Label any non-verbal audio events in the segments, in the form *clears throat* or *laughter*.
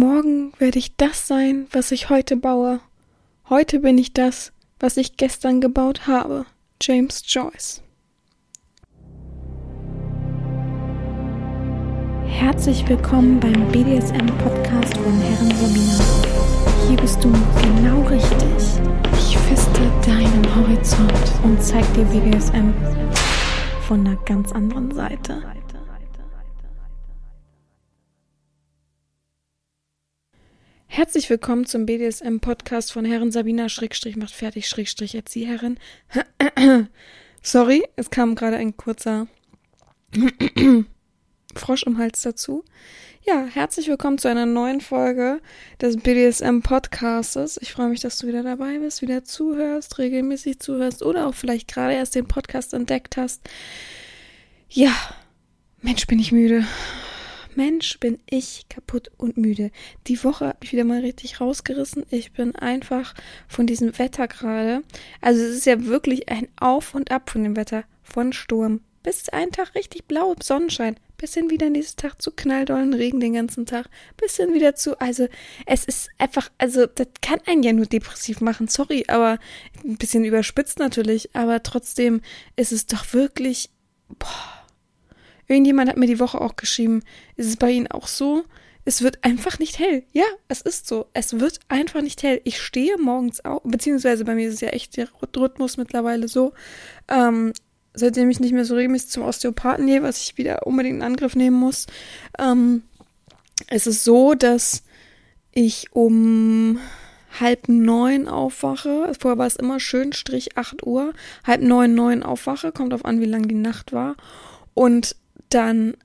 Morgen werde ich das sein, was ich heute baue. Heute bin ich das, was ich gestern gebaut habe. James Joyce. Herzlich willkommen beim BDSM-Podcast von Herren Sabina. Hier bist du genau richtig. Ich feste deinen Horizont und zeig dir BDSM von einer ganz anderen Seite. Herzlich willkommen zum BDSM-Podcast von Herren Sabina Schrägstrich macht fertig Schrägstrich Erzieherin. *clears throat* Sorry, es kam gerade ein kurzer *clears throat* Frosch im Hals dazu. Ja, herzlich willkommen zu einer neuen Folge des BDSM-Podcastes. Ich freue mich, dass du wieder dabei bist, wieder zuhörst, regelmäßig zuhörst oder auch vielleicht gerade erst den Podcast entdeckt hast. Ja, Mensch, bin ich müde. Mensch, bin ich kaputt und müde. Die Woche habe ich wieder mal richtig rausgerissen. Ich bin einfach von diesem Wetter gerade. Also es ist ja wirklich ein Auf und Ab von dem Wetter. Von Sturm bis ein Tag richtig blau Sonnenschein. Bis hin wieder nächsten Tag zu knalldollen Regen den ganzen Tag. Bis hin wieder zu, also es ist einfach, also das kann einen ja nur depressiv machen. Sorry, aber ein bisschen überspitzt natürlich. Aber trotzdem ist es doch wirklich, boah Irgendjemand hat mir die Woche auch geschrieben, ist es bei Ihnen auch so? Es wird einfach nicht hell. Ja, es ist so. Es wird einfach nicht hell. Ich stehe morgens auf, beziehungsweise bei mir ist es ja echt der Rhythmus mittlerweile so, ähm, seitdem ich nicht mehr so regelmäßig zum Osteopathen gehe, was ich wieder unbedingt in Angriff nehmen muss, ähm, es ist so, dass ich um halb neun aufwache. Vorher war es immer schön, Strich 8 Uhr. Halb neun, neun aufwache. Kommt auf an, wie lang die Nacht war. Und dann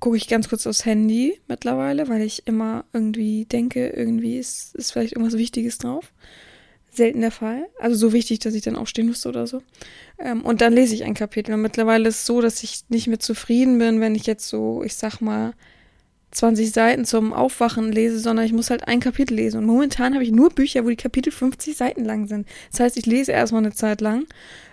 gucke ich ganz kurz aufs Handy mittlerweile, weil ich immer irgendwie denke, irgendwie ist, ist vielleicht irgendwas Wichtiges drauf. Selten der Fall. Also so wichtig, dass ich dann aufstehen müsste oder so. Ähm, und dann lese ich ein Kapitel. Und mittlerweile ist es so, dass ich nicht mehr zufrieden bin, wenn ich jetzt so, ich sag mal, 20 Seiten zum Aufwachen lese, sondern ich muss halt ein Kapitel lesen. Und momentan habe ich nur Bücher, wo die Kapitel 50 Seiten lang sind. Das heißt, ich lese erstmal eine Zeit lang.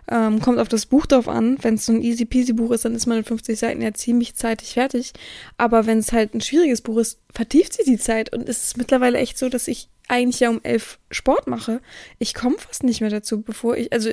Ähm, kommt auf das Buch drauf an. Wenn es so ein easy peasy Buch ist, dann ist man in 50 Seiten ja ziemlich zeitig fertig. Aber wenn es halt ein schwieriges Buch ist, vertieft sie die Zeit. Und es ist mittlerweile echt so, dass ich eigentlich ja um elf Sport mache. Ich komme fast nicht mehr dazu, bevor ich, also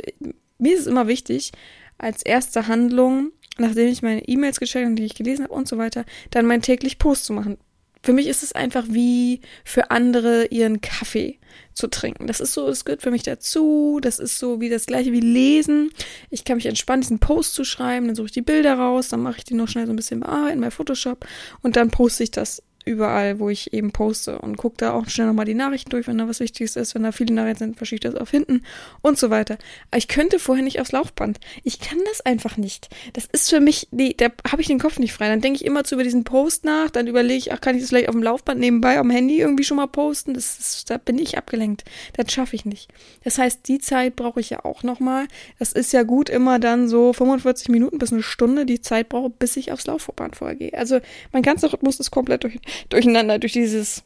mir ist es immer wichtig, als erste Handlung nachdem ich meine E-Mails gecheckt und die ich gelesen habe und so weiter, dann mein täglich Post zu machen. Für mich ist es einfach wie für andere ihren Kaffee zu trinken. Das ist so, es gehört für mich dazu. Das ist so wie das gleiche wie lesen. Ich kann mich entspannen, diesen Post zu schreiben, dann suche ich die Bilder raus, dann mache ich die noch schnell so ein bisschen bearbeiten bei Photoshop und dann poste ich das überall, wo ich eben poste und gucke da auch schnell nochmal die Nachrichten durch, wenn da was Wichtiges ist. Wenn da viele Nachrichten sind, verschicke ich das auf hinten und so weiter. Aber ich könnte vorher nicht aufs Laufband. Ich kann das einfach nicht. Das ist für mich, nee, da habe ich den Kopf nicht frei. Dann denke ich immer zu über diesen Post nach, dann überlege ich, ach, kann ich das vielleicht auf dem Laufband nebenbei am Handy irgendwie schon mal posten? Das ist, da bin ich abgelenkt. Das schaffe ich nicht. Das heißt, die Zeit brauche ich ja auch nochmal. Das ist ja gut immer dann so 45 Minuten bis eine Stunde die Zeit brauche, bis ich aufs Laufband vorgehe. Also mein ganzer Rhythmus ist komplett durch, durcheinander durch dieses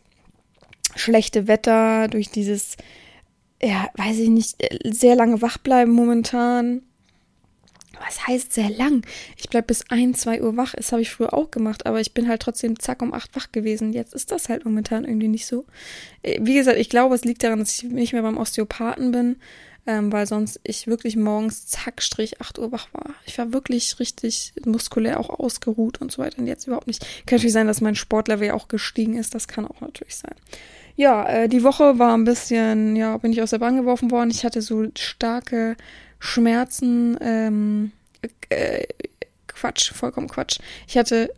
schlechte Wetter, durch dieses, ja, weiß ich nicht, sehr lange wach bleiben momentan. Was heißt sehr lang? Ich bleibe bis ein, zwei Uhr wach. Das habe ich früher auch gemacht, aber ich bin halt trotzdem zack um acht wach gewesen. Jetzt ist das halt momentan irgendwie nicht so. Äh, wie gesagt, ich glaube, es liegt daran, dass ich nicht mehr beim Osteopathen bin ähm, weil sonst ich wirklich morgens zack, Strich 8 Uhr wach war. Ich war wirklich richtig muskulär auch ausgeruht und so weiter und jetzt überhaupt nicht. Kann natürlich sein, dass mein Sportlevel ja auch gestiegen ist, das kann auch natürlich sein. Ja, äh, die Woche war ein bisschen, ja, bin ich aus der Bahn geworfen worden. Ich hatte so starke Schmerzen, ähm, äh, Quatsch, vollkommen Quatsch. Ich hatte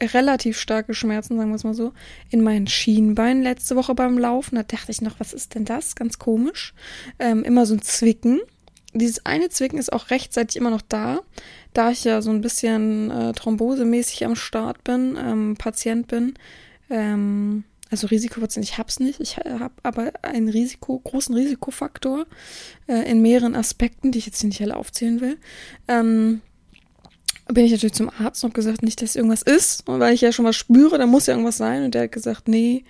relativ starke Schmerzen, sagen wir es mal so, in meinen Schienbeinen letzte Woche beim Laufen. Da dachte ich noch, was ist denn das? Ganz komisch. Ähm, immer so ein Zwicken. Dieses eine Zwicken ist auch rechtzeitig immer noch da, da ich ja so ein bisschen äh, thrombosemäßig am Start bin, ähm, Patient bin. Ähm, also Risikopatient, ich hab's nicht. Ich habe aber einen Risiko, großen Risikofaktor äh, in mehreren Aspekten, die ich jetzt hier nicht alle aufzählen will. Ähm, bin ich natürlich zum Arzt und gesagt, nicht, dass irgendwas ist. Weil ich ja schon was spüre, da muss ja irgendwas sein. Und der hat gesagt, nee,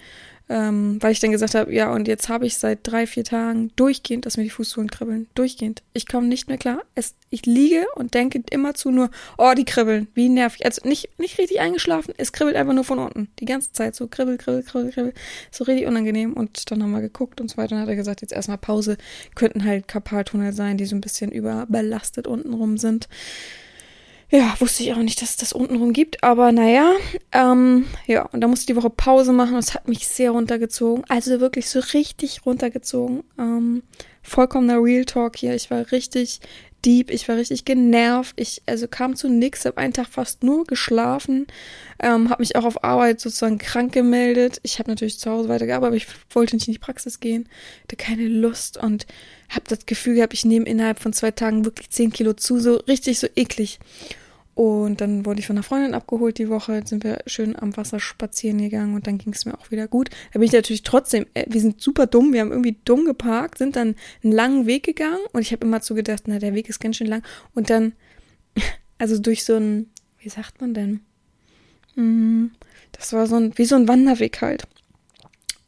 ähm, weil ich dann gesagt habe, ja, und jetzt habe ich seit drei, vier Tagen durchgehend, dass mir die Fußsohlen kribbeln. Durchgehend. Ich komme nicht mehr klar. Es, ich liege und denke immerzu nur, oh, die kribbeln. Wie nervig. Also nicht, nicht richtig eingeschlafen, es kribbelt einfach nur von unten. Die ganze Zeit so kribbel, kribbel, kribbel, kribbel. So richtig unangenehm. Und dann haben wir geguckt und so weiter. Und dann hat er gesagt, jetzt erstmal Pause. Könnten halt Karpaltunnel sein, die so ein bisschen überbelastet untenrum sind ja, wusste ich auch nicht, dass es das untenrum gibt, aber naja, ähm, ja, und da musste die Woche Pause machen und es hat mich sehr runtergezogen, also wirklich so richtig runtergezogen, ähm, vollkommener Real Talk hier, ich war richtig deep, ich war richtig genervt, ich, also kam zu nix, habe einen Tag fast nur geschlafen, ähm, habe mich auch auf Arbeit sozusagen krank gemeldet, ich habe natürlich zu Hause weitergearbeitet, aber ich wollte nicht in die Praxis gehen, hatte keine Lust und habe das Gefühl gehabt, ich nehme innerhalb von zwei Tagen wirklich zehn Kilo zu, so richtig so eklig. Und dann wurde ich von einer Freundin abgeholt die Woche, Jetzt sind wir schön am Wasser spazieren gegangen und dann ging es mir auch wieder gut. Da bin ich natürlich trotzdem, äh, wir sind super dumm, wir haben irgendwie dumm geparkt, sind dann einen langen Weg gegangen und ich habe immer so gedacht, na, der Weg ist ganz schön lang. Und dann, *laughs* also durch so ein, wie sagt man denn? Hm, das war so ein, wie so ein Wanderweg halt.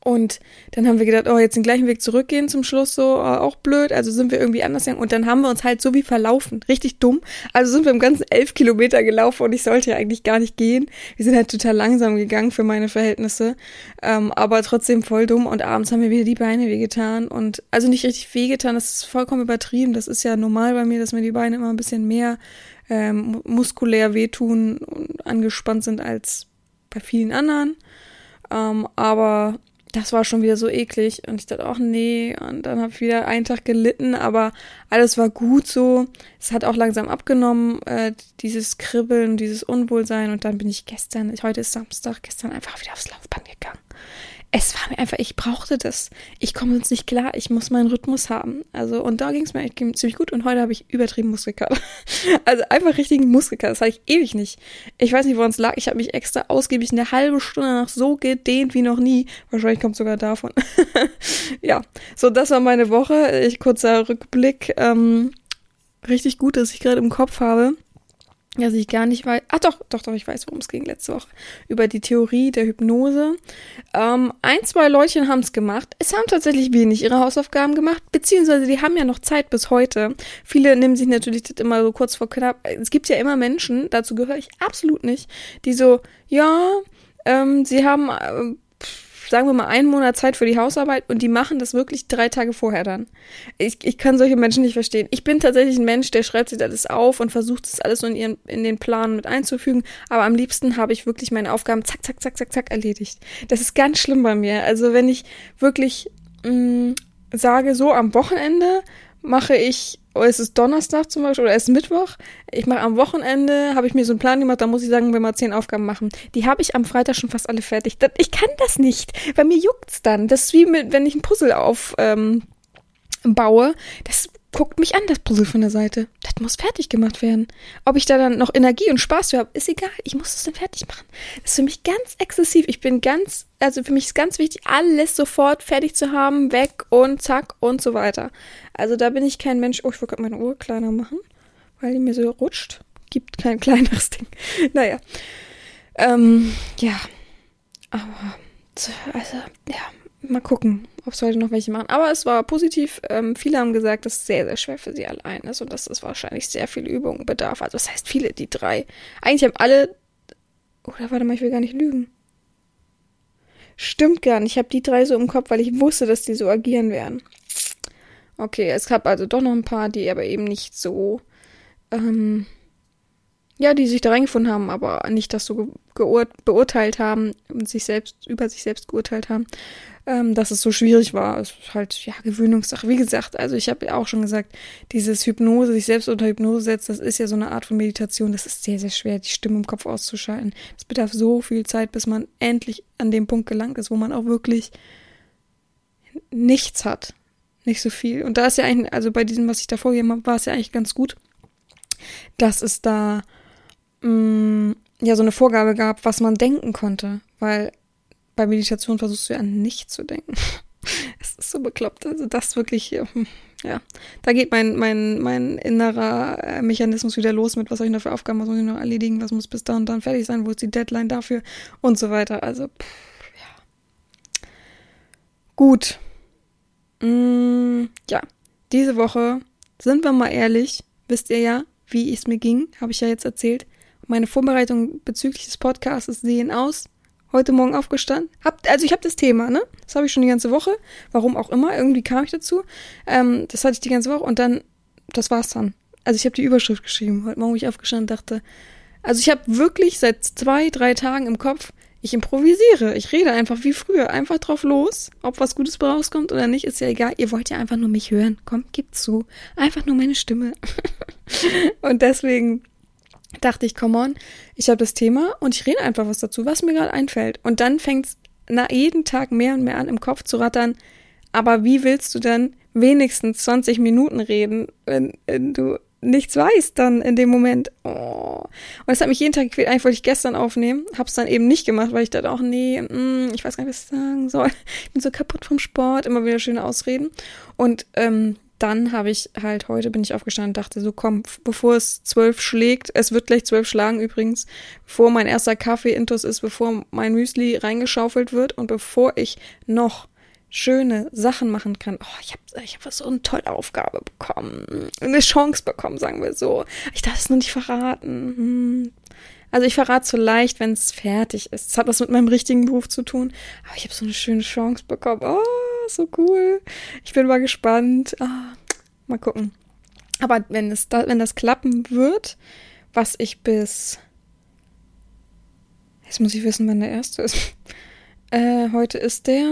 Und dann haben wir gedacht, oh, jetzt den gleichen Weg zurückgehen zum Schluss, so, oh, auch blöd. Also sind wir irgendwie anders gegangen. Und dann haben wir uns halt so wie verlaufen. Richtig dumm. Also sind wir im ganzen elf Kilometer gelaufen und ich sollte ja eigentlich gar nicht gehen. Wir sind halt total langsam gegangen für meine Verhältnisse. Ähm, aber trotzdem voll dumm. Und abends haben mir wieder die Beine wehgetan. Und also nicht richtig wehgetan, das ist vollkommen übertrieben. Das ist ja normal bei mir, dass mir die Beine immer ein bisschen mehr ähm, muskulär wehtun und angespannt sind als bei vielen anderen. Ähm, aber das war schon wieder so eklig. Und ich dachte, ach nee. Und dann habe ich wieder einen Tag gelitten, aber alles war gut so. Es hat auch langsam abgenommen, äh, dieses Kribbeln, dieses Unwohlsein. Und dann bin ich gestern, heute ist Samstag, gestern einfach wieder aufs Laufband gegangen es war mir einfach, ich brauchte das. Ich komme sonst nicht klar, ich muss meinen Rhythmus haben. Also, und da ging es mir ziemlich gut und heute habe ich übertrieben Muskelkater. *laughs* Also einfach richtigen Muskelkater, das hatte ich ewig nicht. Ich weiß nicht, woran es lag. Ich habe mich extra ausgiebig eine halbe Stunde nach so gedehnt wie noch nie. Wahrscheinlich kommt sogar davon. *laughs* ja, so, das war meine Woche. Ich kurzer Rückblick. Ähm, richtig gut, dass ich gerade im Kopf habe dass ich gar nicht weiß. Ach doch, doch, doch, ich weiß, worum es ging letzte Woche. Über die Theorie der Hypnose. Ähm, ein, zwei Leutchen haben es gemacht. Es haben tatsächlich wenig ihre Hausaufgaben gemacht, beziehungsweise die haben ja noch Zeit bis heute. Viele nehmen sich natürlich das immer so kurz vor knapp. Es gibt ja immer Menschen, dazu gehöre ich absolut nicht, die so, ja, ähm, sie haben. Äh, sagen wir mal, einen Monat Zeit für die Hausarbeit und die machen das wirklich drei Tage vorher dann. Ich, ich kann solche Menschen nicht verstehen. Ich bin tatsächlich ein Mensch, der schreibt sich alles auf und versucht es alles in, ihren, in den Plan mit einzufügen, aber am liebsten habe ich wirklich meine Aufgaben zack, zack, zack, zack, zack erledigt. Das ist ganz schlimm bei mir. Also wenn ich wirklich mh, mm, sage, so am Wochenende mache ich, oh, es ist Donnerstag zum Beispiel oder es ist Mittwoch. Ich mache am Wochenende, habe ich mir so einen Plan gemacht, da muss ich sagen, wenn wir zehn Aufgaben machen. Die habe ich am Freitag schon fast alle fertig. Ich kann das nicht. Bei mir juckt's dann. Das ist wie mit, wenn ich ein Puzzle auf ähm. Das guckt mich an, das Puzzle von der Seite. Das muss fertig gemacht werden. Ob ich da dann noch Energie und Spaß für habe, ist egal. Ich muss es dann fertig machen. Das ist für mich ganz exzessiv. Ich bin ganz, also für mich ist ganz wichtig, alles sofort fertig zu haben, weg und zack und so weiter. Also da bin ich kein Mensch. Oh, ich wollte gerade meine Uhr kleiner machen, weil die mir so rutscht. Gibt kein *laughs* kleineres Ding. Naja. Ähm, ja. Aber, also, ja, mal gucken, ob es heute noch welche machen. Aber es war positiv. Ähm, viele haben gesagt, dass es sehr, sehr schwer für sie allein ist und dass es wahrscheinlich sehr viel Übung bedarf. Also das heißt viele, die drei. Eigentlich haben alle. Oder warte mal, ich will gar nicht lügen. Stimmt gar nicht. Ich habe die drei so im Kopf, weil ich wusste, dass die so agieren werden. Okay, es gab also doch noch ein paar, die aber eben nicht so. Ähm, ja, die sich da reingefunden haben, aber nicht das so beurteilt haben und sich selbst über sich selbst geurteilt haben ähm, dass es so schwierig war. Es ist halt, ja, Gewöhnungssache. Wie gesagt, also ich habe ja auch schon gesagt, dieses Hypnose, sich selbst unter Hypnose setzt, das ist ja so eine Art von Meditation. Das ist sehr, sehr schwer, die Stimme im Kopf auszuschalten. Es bedarf so viel Zeit, bis man endlich an dem Punkt gelangt ist, wo man auch wirklich nichts hat. Nicht so viel. Und da ist ja eigentlich, also bei diesem, was ich da vorgegeben habe, war es ja eigentlich ganz gut, dass es da mh, mm, ja so eine Vorgabe gab, was man denken konnte. Weil bei Meditation versuchst du ja an nichts zu denken. *laughs* es ist so bekloppt. Also das wirklich, hm, ja, da geht mein, mein, mein innerer äh, Mechanismus wieder los mit, was soll ich noch für Aufgaben, was muss ich noch erledigen, was muss bis da und dann fertig sein, wo ist die Deadline dafür und so weiter. Also, pff, ja. Gut. Mm, ja, diese Woche, sind wir mal ehrlich, wisst ihr ja, wie es mir ging, habe ich ja jetzt erzählt. Meine Vorbereitungen bezüglich des Podcasts sehen aus. Heute Morgen aufgestanden. Hab, also ich habe das Thema, ne? Das habe ich schon die ganze Woche. Warum auch immer. Irgendwie kam ich dazu. Ähm, das hatte ich die ganze Woche und dann, das war's dann. Also ich habe die Überschrift geschrieben. Heute Morgen bin ich aufgestanden und dachte, also ich habe wirklich seit zwei, drei Tagen im Kopf, ich improvisiere. Ich rede einfach wie früher. Einfach drauf los. Ob was Gutes rauskommt oder nicht, ist ja egal. Ihr wollt ja einfach nur mich hören. Kommt, gib zu. Einfach nur meine Stimme. *laughs* und deswegen dachte ich, come on, ich habe das Thema und ich rede einfach was dazu, was mir gerade einfällt. Und dann fängt es nach jeden Tag mehr und mehr an, im Kopf zu rattern. Aber wie willst du dann wenigstens 20 Minuten reden, wenn, wenn du nichts weißt dann in dem Moment. Oh. Und das hat mich jeden Tag gequält. Eigentlich wollte ich gestern aufnehmen, hab's dann eben nicht gemacht, weil ich dachte auch, nee, mm, ich weiß gar nicht, was ich sagen soll. Ich bin so kaputt vom Sport, immer wieder schöne Ausreden. Und ähm, dann habe ich halt heute bin ich aufgestanden und dachte so, komm, bevor es zwölf schlägt, es wird gleich zwölf schlagen übrigens, bevor mein erster Kaffee intus ist, bevor mein Müsli reingeschaufelt wird und bevor ich noch schöne Sachen machen kann. Oh, ich habe ich hab so eine tolle Aufgabe bekommen. Eine Chance bekommen, sagen wir so. Ich darf es nur nicht verraten. Hm. Also ich verrate so leicht, wenn es fertig ist. Es hat was mit meinem richtigen Beruf zu tun. Aber ich habe so eine schöne Chance bekommen. Oh, so cool. Ich bin mal gespannt. Oh, mal gucken. Aber wenn, es da, wenn das klappen wird, was ich bis... Jetzt muss ich wissen, wann der erste ist. Äh, heute ist der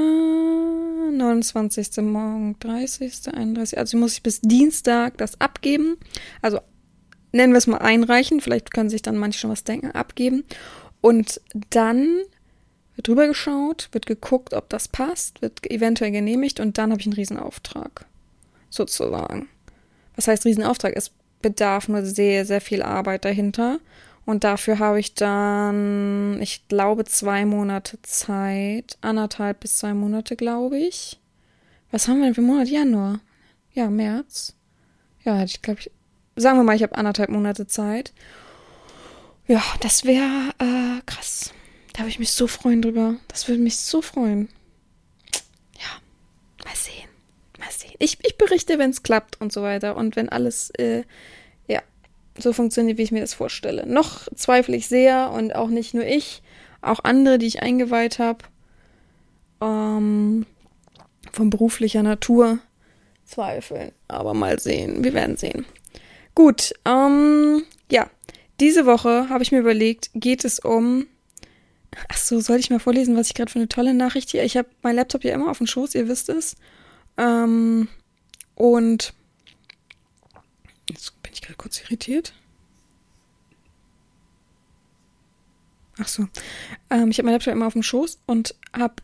29. Morgen, 30., 31. Also muss ich bis Dienstag das abgeben. Also nennen wir es mal einreichen. Vielleicht können sich dann manche schon was denken. Abgeben. Und dann wird drüber geschaut, wird geguckt, ob das passt, wird eventuell genehmigt und dann habe ich einen Riesenauftrag. Sozusagen. Was heißt Riesenauftrag? Es bedarf nur sehr, sehr viel Arbeit dahinter. Und dafür habe ich dann, ich glaube, zwei Monate Zeit. Anderthalb bis zwei Monate, glaube ich. Was haben wir denn für Monat? Januar. Ja, März. Ja, ich glaube, ich, sagen wir mal, ich habe anderthalb Monate Zeit. Ja, das wäre äh, krass. Da würde ich mich so freuen drüber. Das würde mich so freuen. Ja, mal sehen. Mal sehen. Ich, ich berichte, wenn es klappt und so weiter. Und wenn alles äh, so funktioniert, wie ich mir das vorstelle. Noch zweifle ich sehr und auch nicht nur ich, auch andere, die ich eingeweiht habe, ähm, von beruflicher Natur zweifeln. Aber mal sehen, wir werden sehen. Gut, ähm, ja, diese Woche habe ich mir überlegt, geht es um. Ach so, soll ich mal vorlesen, was ich gerade für eine tolle Nachricht hier. Ich habe mein Laptop ja immer auf dem Schoß, ihr wisst es. Ähm, und jetzt bin ich gerade kurz irritiert. Ach so. Ähm, ich habe mein Laptop immer auf dem Schoß und habe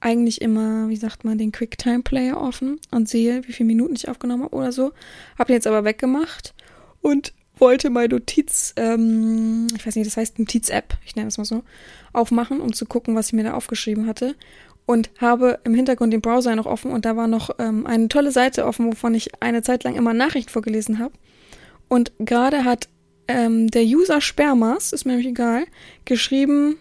eigentlich immer, wie sagt man, den QuickTime Player offen und sehe, wie viele Minuten ich aufgenommen habe oder so. Habe den jetzt aber weggemacht und wollte meine Notiz, ähm, ich weiß nicht, das heißt Notiz-App, ich nenne das mal so, aufmachen, um zu gucken, was ich mir da aufgeschrieben hatte. Und habe im Hintergrund den Browser noch offen und da war noch ähm, eine tolle Seite offen, wovon ich eine Zeit lang immer Nachrichten vorgelesen habe. Und gerade hat ähm, der User Spermas, ist mir nämlich egal, geschrieben,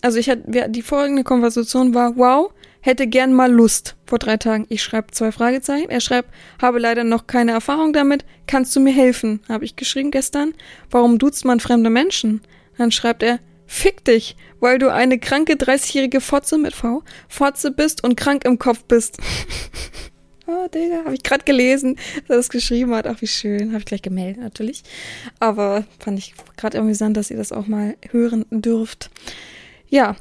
also ich hatte, die folgende Konversation war, wow, hätte gern mal Lust vor drei Tagen. Ich schreibe zwei Fragezeichen. Er schreibt, habe leider noch keine Erfahrung damit. Kannst du mir helfen? Habe ich geschrieben gestern. Warum duzt man fremde Menschen? Dann schreibt er, fick dich, weil du eine kranke 30-jährige Fotze mit V, Fotze bist und krank im Kopf bist. *laughs* oh, Digga, habe ich gerade gelesen, dass er das geschrieben hat. Ach, wie schön. Habe ich gleich gemeldet, natürlich. Aber fand ich gerade amüsant, dass ihr das auch mal hören dürft. Ja,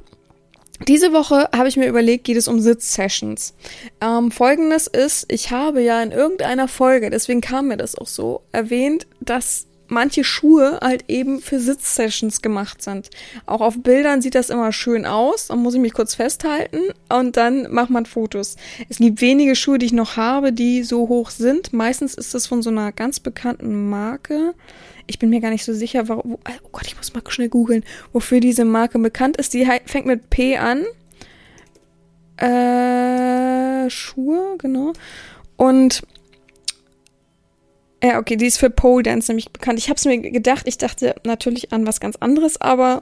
diese Woche habe ich mir überlegt, geht es um Sitzsessions. Ähm, Folgendes ist, ich habe ja in irgendeiner Folge, deswegen kam mir das auch so, erwähnt, dass manche Schuhe halt eben für Sitzsessions gemacht sind. Auch auf Bildern sieht das immer schön aus. Dann muss ich mich kurz festhalten und dann macht man Fotos. Es gibt wenige Schuhe, die ich noch habe, die so hoch sind. Meistens ist das von so einer ganz bekannten Marke. Ich bin mir gar nicht so sicher, warum. Oh Gott, ich muss mal schnell googeln, wofür diese Marke bekannt ist. Die fängt mit P an. Äh, Schuhe, genau. Und ja, okay, die ist für Pole Dance nämlich bekannt. Ich habe es mir gedacht, ich dachte natürlich an was ganz anderes, aber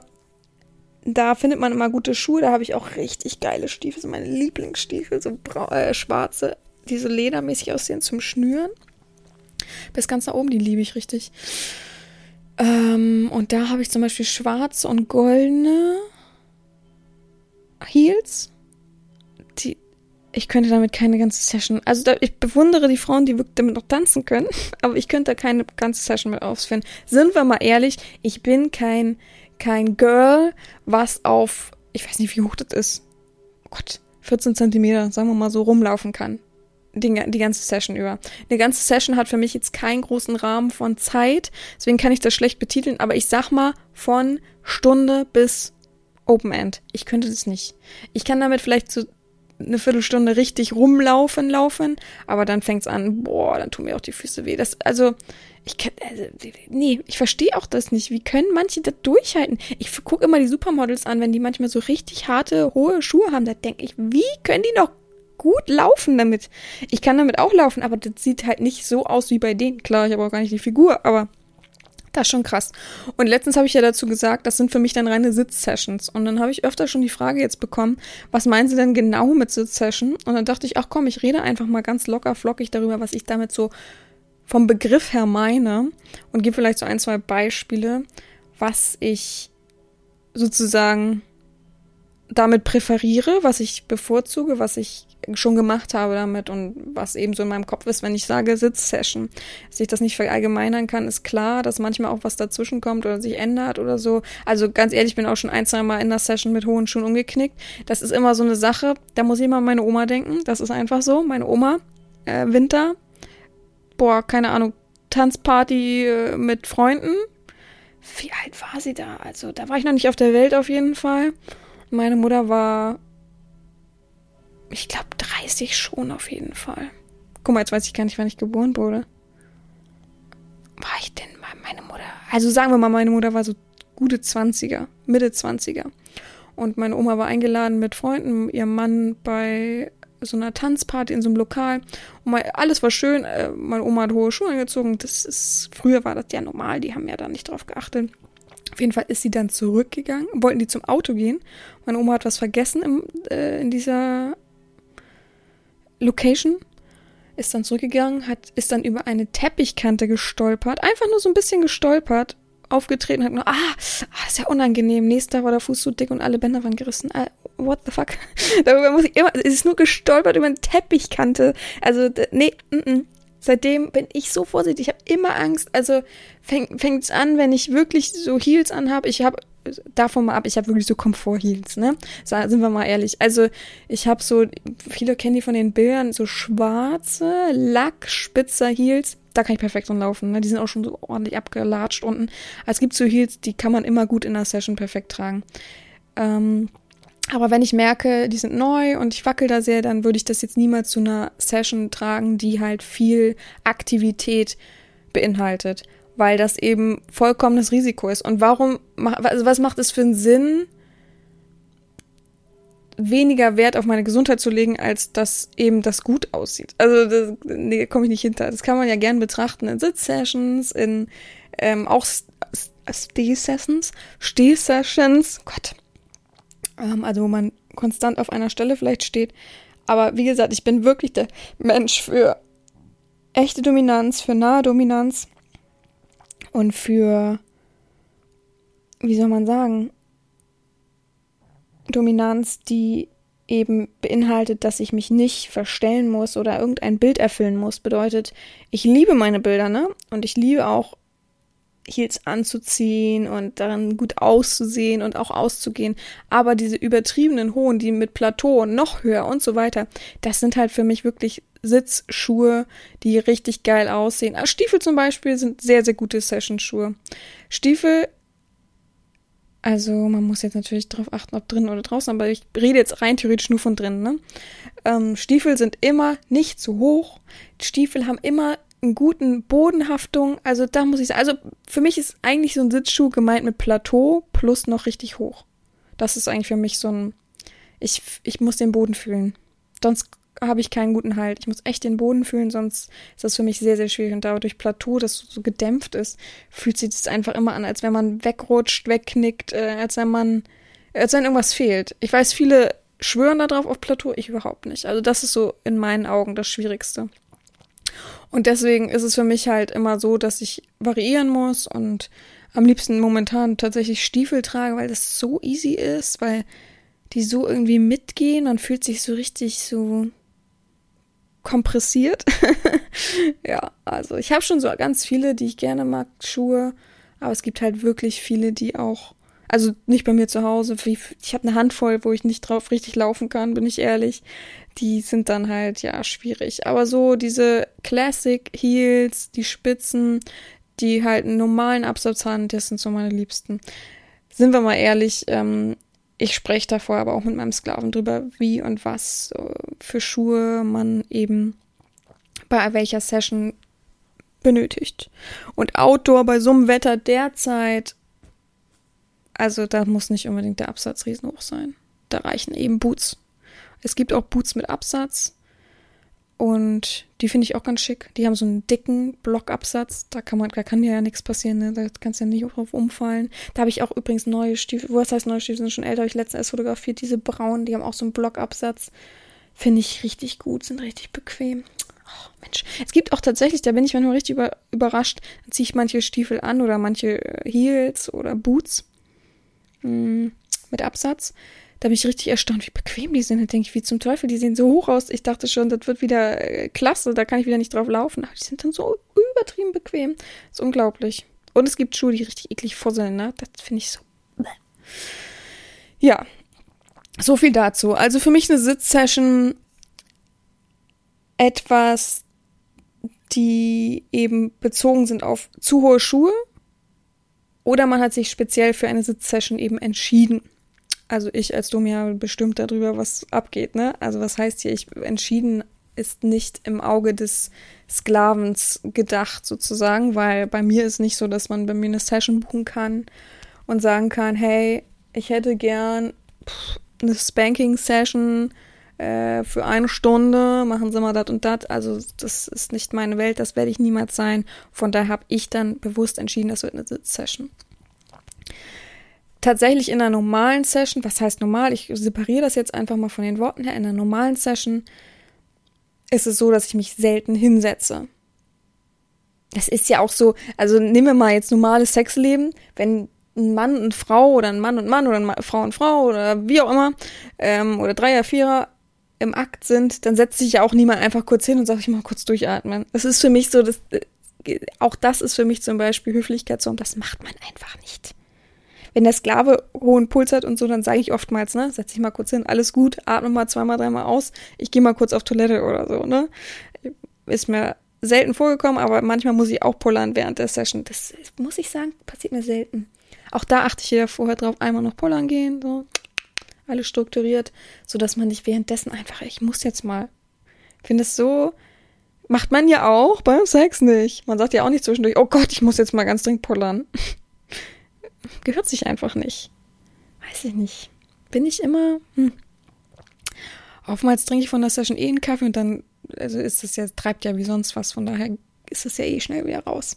da findet man immer gute Schuhe. Da habe ich auch richtig geile Stiefel. So meine Lieblingsstiefel, so äh, schwarze, die so ledermäßig aussehen zum Schnüren. Bis ganz nach oben, die liebe ich richtig. Ähm, und da habe ich zum Beispiel schwarze und goldene Heels. Ich könnte damit keine ganze Session. Also da, ich bewundere die Frauen, die wirklich damit noch tanzen können, *laughs* aber ich könnte da keine ganze Session mit ausführen. Sind wir mal ehrlich, ich bin kein, kein Girl, was auf, ich weiß nicht, wie hoch das ist. Oh Gott, 14 Zentimeter, sagen wir mal so, rumlaufen kann die, die ganze Session über. Eine ganze Session hat für mich jetzt keinen großen Rahmen von Zeit, deswegen kann ich das schlecht betiteln, aber ich sag mal von Stunde bis Open End. Ich könnte das nicht. Ich kann damit vielleicht so eine Viertelstunde richtig rumlaufen, laufen, aber dann fängt's an, boah, dann tun mir auch die Füße weh. Das, also, ich kann, also, nee, ich verstehe auch das nicht. Wie können manche das durchhalten? Ich gucke immer die Supermodels an, wenn die manchmal so richtig harte, hohe Schuhe haben, da denke ich, wie können die noch gut laufen damit. Ich kann damit auch laufen, aber das sieht halt nicht so aus wie bei denen. Klar, ich habe auch gar nicht die Figur, aber das ist schon krass. Und letztens habe ich ja dazu gesagt, das sind für mich dann reine Sitzsessions. Und dann habe ich öfter schon die Frage jetzt bekommen, was meinen Sie denn genau mit Sitzsession? Und dann dachte ich, ach komm, ich rede einfach mal ganz locker flockig darüber, was ich damit so vom Begriff her meine und gebe vielleicht so ein, zwei Beispiele, was ich sozusagen damit präferiere, was ich bevorzuge, was ich schon gemacht habe damit und was eben so in meinem Kopf ist, wenn ich sage Sitzsession. Dass ich das nicht verallgemeinern kann, ist klar, dass manchmal auch was dazwischen kommt oder sich ändert oder so. Also ganz ehrlich, ich bin auch schon ein, zwei Mal in der Session mit hohen Schuhen umgeknickt. Das ist immer so eine Sache, da muss ich immer an meine Oma denken. Das ist einfach so. Meine Oma, äh, Winter, boah, keine Ahnung, Tanzparty äh, mit Freunden. Wie alt war sie da? Also, da war ich noch nicht auf der Welt auf jeden Fall. Meine Mutter war, ich glaube, 30 schon auf jeden Fall. Guck mal, jetzt weiß ich gar nicht, wann ich geboren wurde. War ich denn mal meine Mutter? Also sagen wir mal, meine Mutter war so gute 20er, Mitte 20er. Und meine Oma war eingeladen mit Freunden, ihrem Mann bei so einer Tanzparty in so einem Lokal. Und mal, alles war schön. Äh, meine Oma hat hohe Schuhe angezogen. Das ist, früher war das ja normal, die haben ja da nicht drauf geachtet. Auf jeden Fall ist sie dann zurückgegangen, wollten die zum Auto gehen. Meine Oma hat was vergessen im, äh, in dieser Location, ist dann zurückgegangen, hat, ist dann über eine Teppichkante gestolpert, einfach nur so ein bisschen gestolpert, aufgetreten, hat nur, ah, ah ist ja unangenehm, nächster war der Fuß so dick und alle Bänder waren gerissen. Ah, what the fuck? *laughs* Darüber muss ich immer, es ist nur gestolpert über eine Teppichkante. Also, nee, mm, mm. Seitdem bin ich so vorsichtig. Ich habe immer Angst. Also fängt es an, wenn ich wirklich so Heels anhabe. Ich habe davon mal ab, ich habe wirklich so Komfort-Heels, ne? Sind wir mal ehrlich. Also ich habe so, viele kennen die von den Bildern, so schwarze, Lackspitzer Heels. Da kann ich perfekt drin laufen. Ne? Die sind auch schon so ordentlich abgelatscht unten. Also es gibt so Heels, die kann man immer gut in der Session perfekt tragen. Ähm, aber wenn ich merke, die sind neu und ich wackel da sehr, dann würde ich das jetzt niemals zu einer Session tragen, die halt viel Aktivität beinhaltet, weil das eben vollkommenes Risiko ist. Und warum, also was macht es für einen Sinn, weniger Wert auf meine Gesundheit zu legen, als dass eben das gut aussieht? Also, das, nee, komme ich nicht hinter. Das kann man ja gern betrachten in Sitzsessions, in ähm, auch Steh-Sessions, Steh-Sessions, Gott ähm, also wo man konstant auf einer Stelle vielleicht steht. Aber wie gesagt, ich bin wirklich der Mensch für echte Dominanz, für nahe Dominanz und für, wie soll man sagen, Dominanz, die eben beinhaltet, dass ich mich nicht verstellen muss oder irgendein Bild erfüllen muss. Bedeutet, ich liebe meine Bilder, ne? Und ich liebe auch Heels anzuziehen und darin gut auszusehen und auch auszugehen. Aber diese übertriebenen hohen, die mit Plateau noch höher und so weiter, das sind halt für mich wirklich Sitzschuhe, die richtig geil aussehen. Also Stiefel zum Beispiel sind sehr, sehr gute Session-Schuhe. Stiefel, also man muss jetzt natürlich darauf achten, ob drin oder draußen, aber ich rede jetzt rein theoretisch nur von drinnen. Ne? Ähm, Stiefel sind immer nicht zu hoch. Stiefel haben immer einen guten Bodenhaftung. Also da muss ich sagen, also für mich ist eigentlich so ein Sitzschuh gemeint mit Plateau plus noch richtig hoch. Das ist eigentlich für mich so ein, ich, ich muss den Boden fühlen. Sonst habe ich keinen guten Halt. Ich muss echt den Boden fühlen, sonst ist das für mich sehr, sehr schwierig. Und dadurch Plateau, das so gedämpft ist, fühlt sich das einfach immer an, als wenn man wegrutscht, wegknickt, äh, als wenn man als wenn irgendwas fehlt. Ich weiß, viele schwören darauf auf Plateau, ich überhaupt nicht. Also das ist so in meinen Augen das Schwierigste. Und deswegen ist es für mich halt immer so, dass ich variieren muss und am liebsten momentan tatsächlich Stiefel trage, weil das so easy ist, weil die so irgendwie mitgehen. Man fühlt sich so richtig so kompressiert. *laughs* ja, also ich habe schon so ganz viele, die ich gerne mag, Schuhe, aber es gibt halt wirklich viele, die auch, also nicht bei mir zu Hause, ich habe eine Handvoll, wo ich nicht drauf richtig laufen kann, bin ich ehrlich. Die sind dann halt, ja, schwierig. Aber so diese Classic Heels, die Spitzen, die halt einen normalen Absatz haben, das sind so meine Liebsten. Sind wir mal ehrlich, ähm, ich spreche davor aber auch mit meinem Sklaven drüber, wie und was äh, für Schuhe man eben bei welcher Session benötigt. Und Outdoor bei so einem Wetter derzeit, also da muss nicht unbedingt der Absatz riesenhoch sein. Da reichen eben Boots. Es gibt auch Boots mit Absatz. Und die finde ich auch ganz schick. Die haben so einen dicken Blockabsatz. Da kann man, da kann ja nichts passieren, ne? Da kannst du ja nicht drauf umfallen. Da habe ich auch übrigens neue Stiefel. Was heißt neue Stiefel? Sind schon älter, habe ich letztens erst fotografiert. Diese braunen, die haben auch so einen Blockabsatz. Finde ich richtig gut, sind richtig bequem. Oh, Mensch. Es gibt auch tatsächlich, da bin ich manchmal richtig über, überrascht. Dann ziehe ich manche Stiefel an oder manche Heels oder Boots mm, mit Absatz. Da bin ich richtig erstaunt, wie bequem die sind. Da denke ich, wie zum Teufel, die sehen so hoch aus. Ich dachte schon, das wird wieder äh, klasse, da kann ich wieder nicht drauf laufen. Aber die sind dann so übertrieben bequem. Ist unglaublich. Und es gibt Schuhe, die richtig eklig fusseln, ne? Das finde ich so. Ja. So viel dazu. Also für mich eine Sitzsession etwas, die eben bezogen sind auf zu hohe Schuhe. Oder man hat sich speziell für eine Sitzsession eben entschieden also ich als Domia bestimmt darüber, was abgeht, ne? Also was heißt hier, ich entschieden ist nicht im Auge des Sklavens gedacht sozusagen, weil bei mir ist nicht so, dass man bei mir eine Session buchen kann und sagen kann, hey, ich hätte gern eine Spanking-Session äh, für eine Stunde, machen Sie mal das und das. Also das ist nicht meine Welt, das werde ich niemals sein. Von daher habe ich dann bewusst entschieden, das wird eine Sitzsession tatsächlich in einer normalen Session, was heißt normal? Ich separiere das jetzt einfach mal von den Worten her. In einer normalen Session ist es so, dass ich mich selten hinsetze. Das ist ja auch so, also nehmen wir mal jetzt normales Sexleben, wenn ein Mann und Frau oder ein Mann und Mann oder eine Frau und Frau oder wie auch immer, ähm, oder Dreier, Vierer im Akt sind, dann setzt sich ja auch niemand einfach kurz hin und sagt, ich mal kurz durchatmen. Das ist für mich so, das, äh, auch das ist für mich zum Beispiel Höflichkeitsraum, das macht man einfach nicht wenn der Sklave hohen Puls hat und so, dann sage ich oftmals, ne, setz dich mal kurz hin, alles gut, atme mal zweimal, dreimal aus, ich gehe mal kurz auf Toilette oder so, ne. Ist mir selten vorgekommen, aber manchmal muss ich auch pullern während der Session. Das muss ich sagen, passiert mir selten. Auch da achte ich ja vorher drauf, einmal noch pullern gehen, so alles strukturiert, so dass man nicht währenddessen einfach, ich muss jetzt mal. Ich finde es so, macht man ja auch beim Sex nicht. Man sagt ja auch nicht zwischendurch, oh Gott, ich muss jetzt mal ganz dringend pullern gehört sich einfach nicht. Weiß ich nicht. Bin ich immer. Hm. Oftmals trinke ich von der Session eh einen Kaffee und dann also ist es ja, treibt ja wie sonst was, von daher ist es ja eh schnell wieder raus.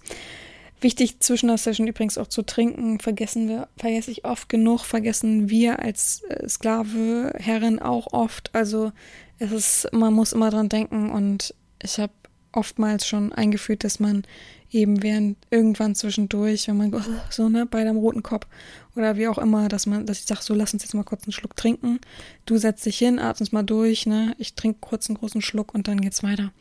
Wichtig zwischen der Session übrigens auch zu trinken, vergessen wir, vergesse ich oft genug, vergessen wir als äh, Sklave, Herrin auch oft. Also es ist, man muss immer dran denken und ich habe oftmals schon eingeführt, dass man eben während irgendwann zwischendurch, wenn man so, ne, bei dem roten Kopf oder wie auch immer, dass man, dass ich sage, so lass uns jetzt mal kurz einen Schluck trinken. Du setzt dich hin, atmest mal durch, ne? Ich trinke kurz einen großen Schluck und dann geht's weiter.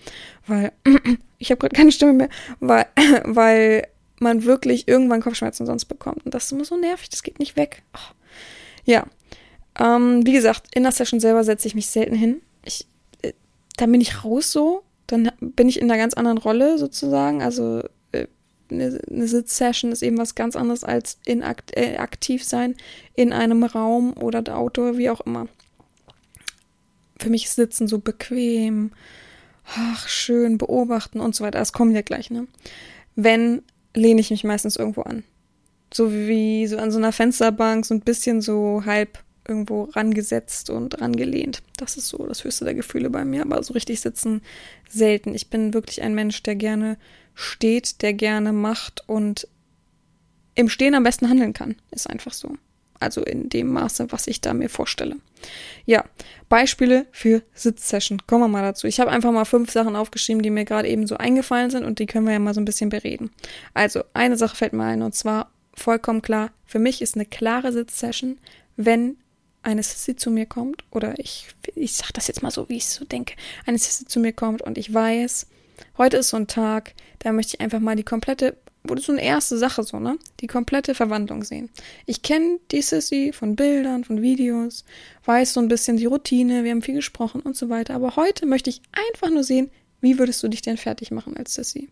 Weil, *clears throat* ich habe gerade keine Stimme mehr, weil, *clears throat* weil man wirklich irgendwann Kopfschmerzen sonst bekommt. Und das ist immer so nervig, das geht nicht weg. Oh. Ja. Ähm, wie gesagt, in der Session selber setze ich mich selten hin. Ich, äh, dann bin ich raus so. Dann bin ich in einer ganz anderen Rolle sozusagen. Also eine, eine Sitzsession ist eben was ganz anderes als in äh, aktiv sein in einem Raum oder der Outdoor, wie auch immer. Für mich ist Sitzen so bequem, ach, schön, beobachten und so weiter. Das kommen wir gleich, ne? Wenn, lehne ich mich meistens irgendwo an. So wie so an so einer Fensterbank, so ein bisschen so halb irgendwo rangesetzt und rangelehnt. Das ist so das höchste der Gefühle bei mir, aber so richtig sitzen selten. Ich bin wirklich ein Mensch, der gerne steht, der gerne macht und im Stehen am besten handeln kann. Ist einfach so. Also in dem Maße, was ich da mir vorstelle. Ja, Beispiele für Sitzsession. Kommen wir mal dazu. Ich habe einfach mal fünf Sachen aufgeschrieben, die mir gerade eben so eingefallen sind und die können wir ja mal so ein bisschen bereden. Also, eine Sache fällt mir ein und zwar vollkommen klar, für mich ist eine klare Sitzsession, wenn eine Sissy zu mir kommt, oder ich, ich sag das jetzt mal so, wie ich es so denke, eine Sissy zu mir kommt und ich weiß, heute ist so ein Tag, da möchte ich einfach mal die komplette wurde so eine erste Sache so, ne? Die komplette Verwandlung sehen. Ich kenne die Sissy von Bildern, von Videos, weiß so ein bisschen die Routine, wir haben viel gesprochen und so weiter. Aber heute möchte ich einfach nur sehen, wie würdest du dich denn fertig machen als Sissy?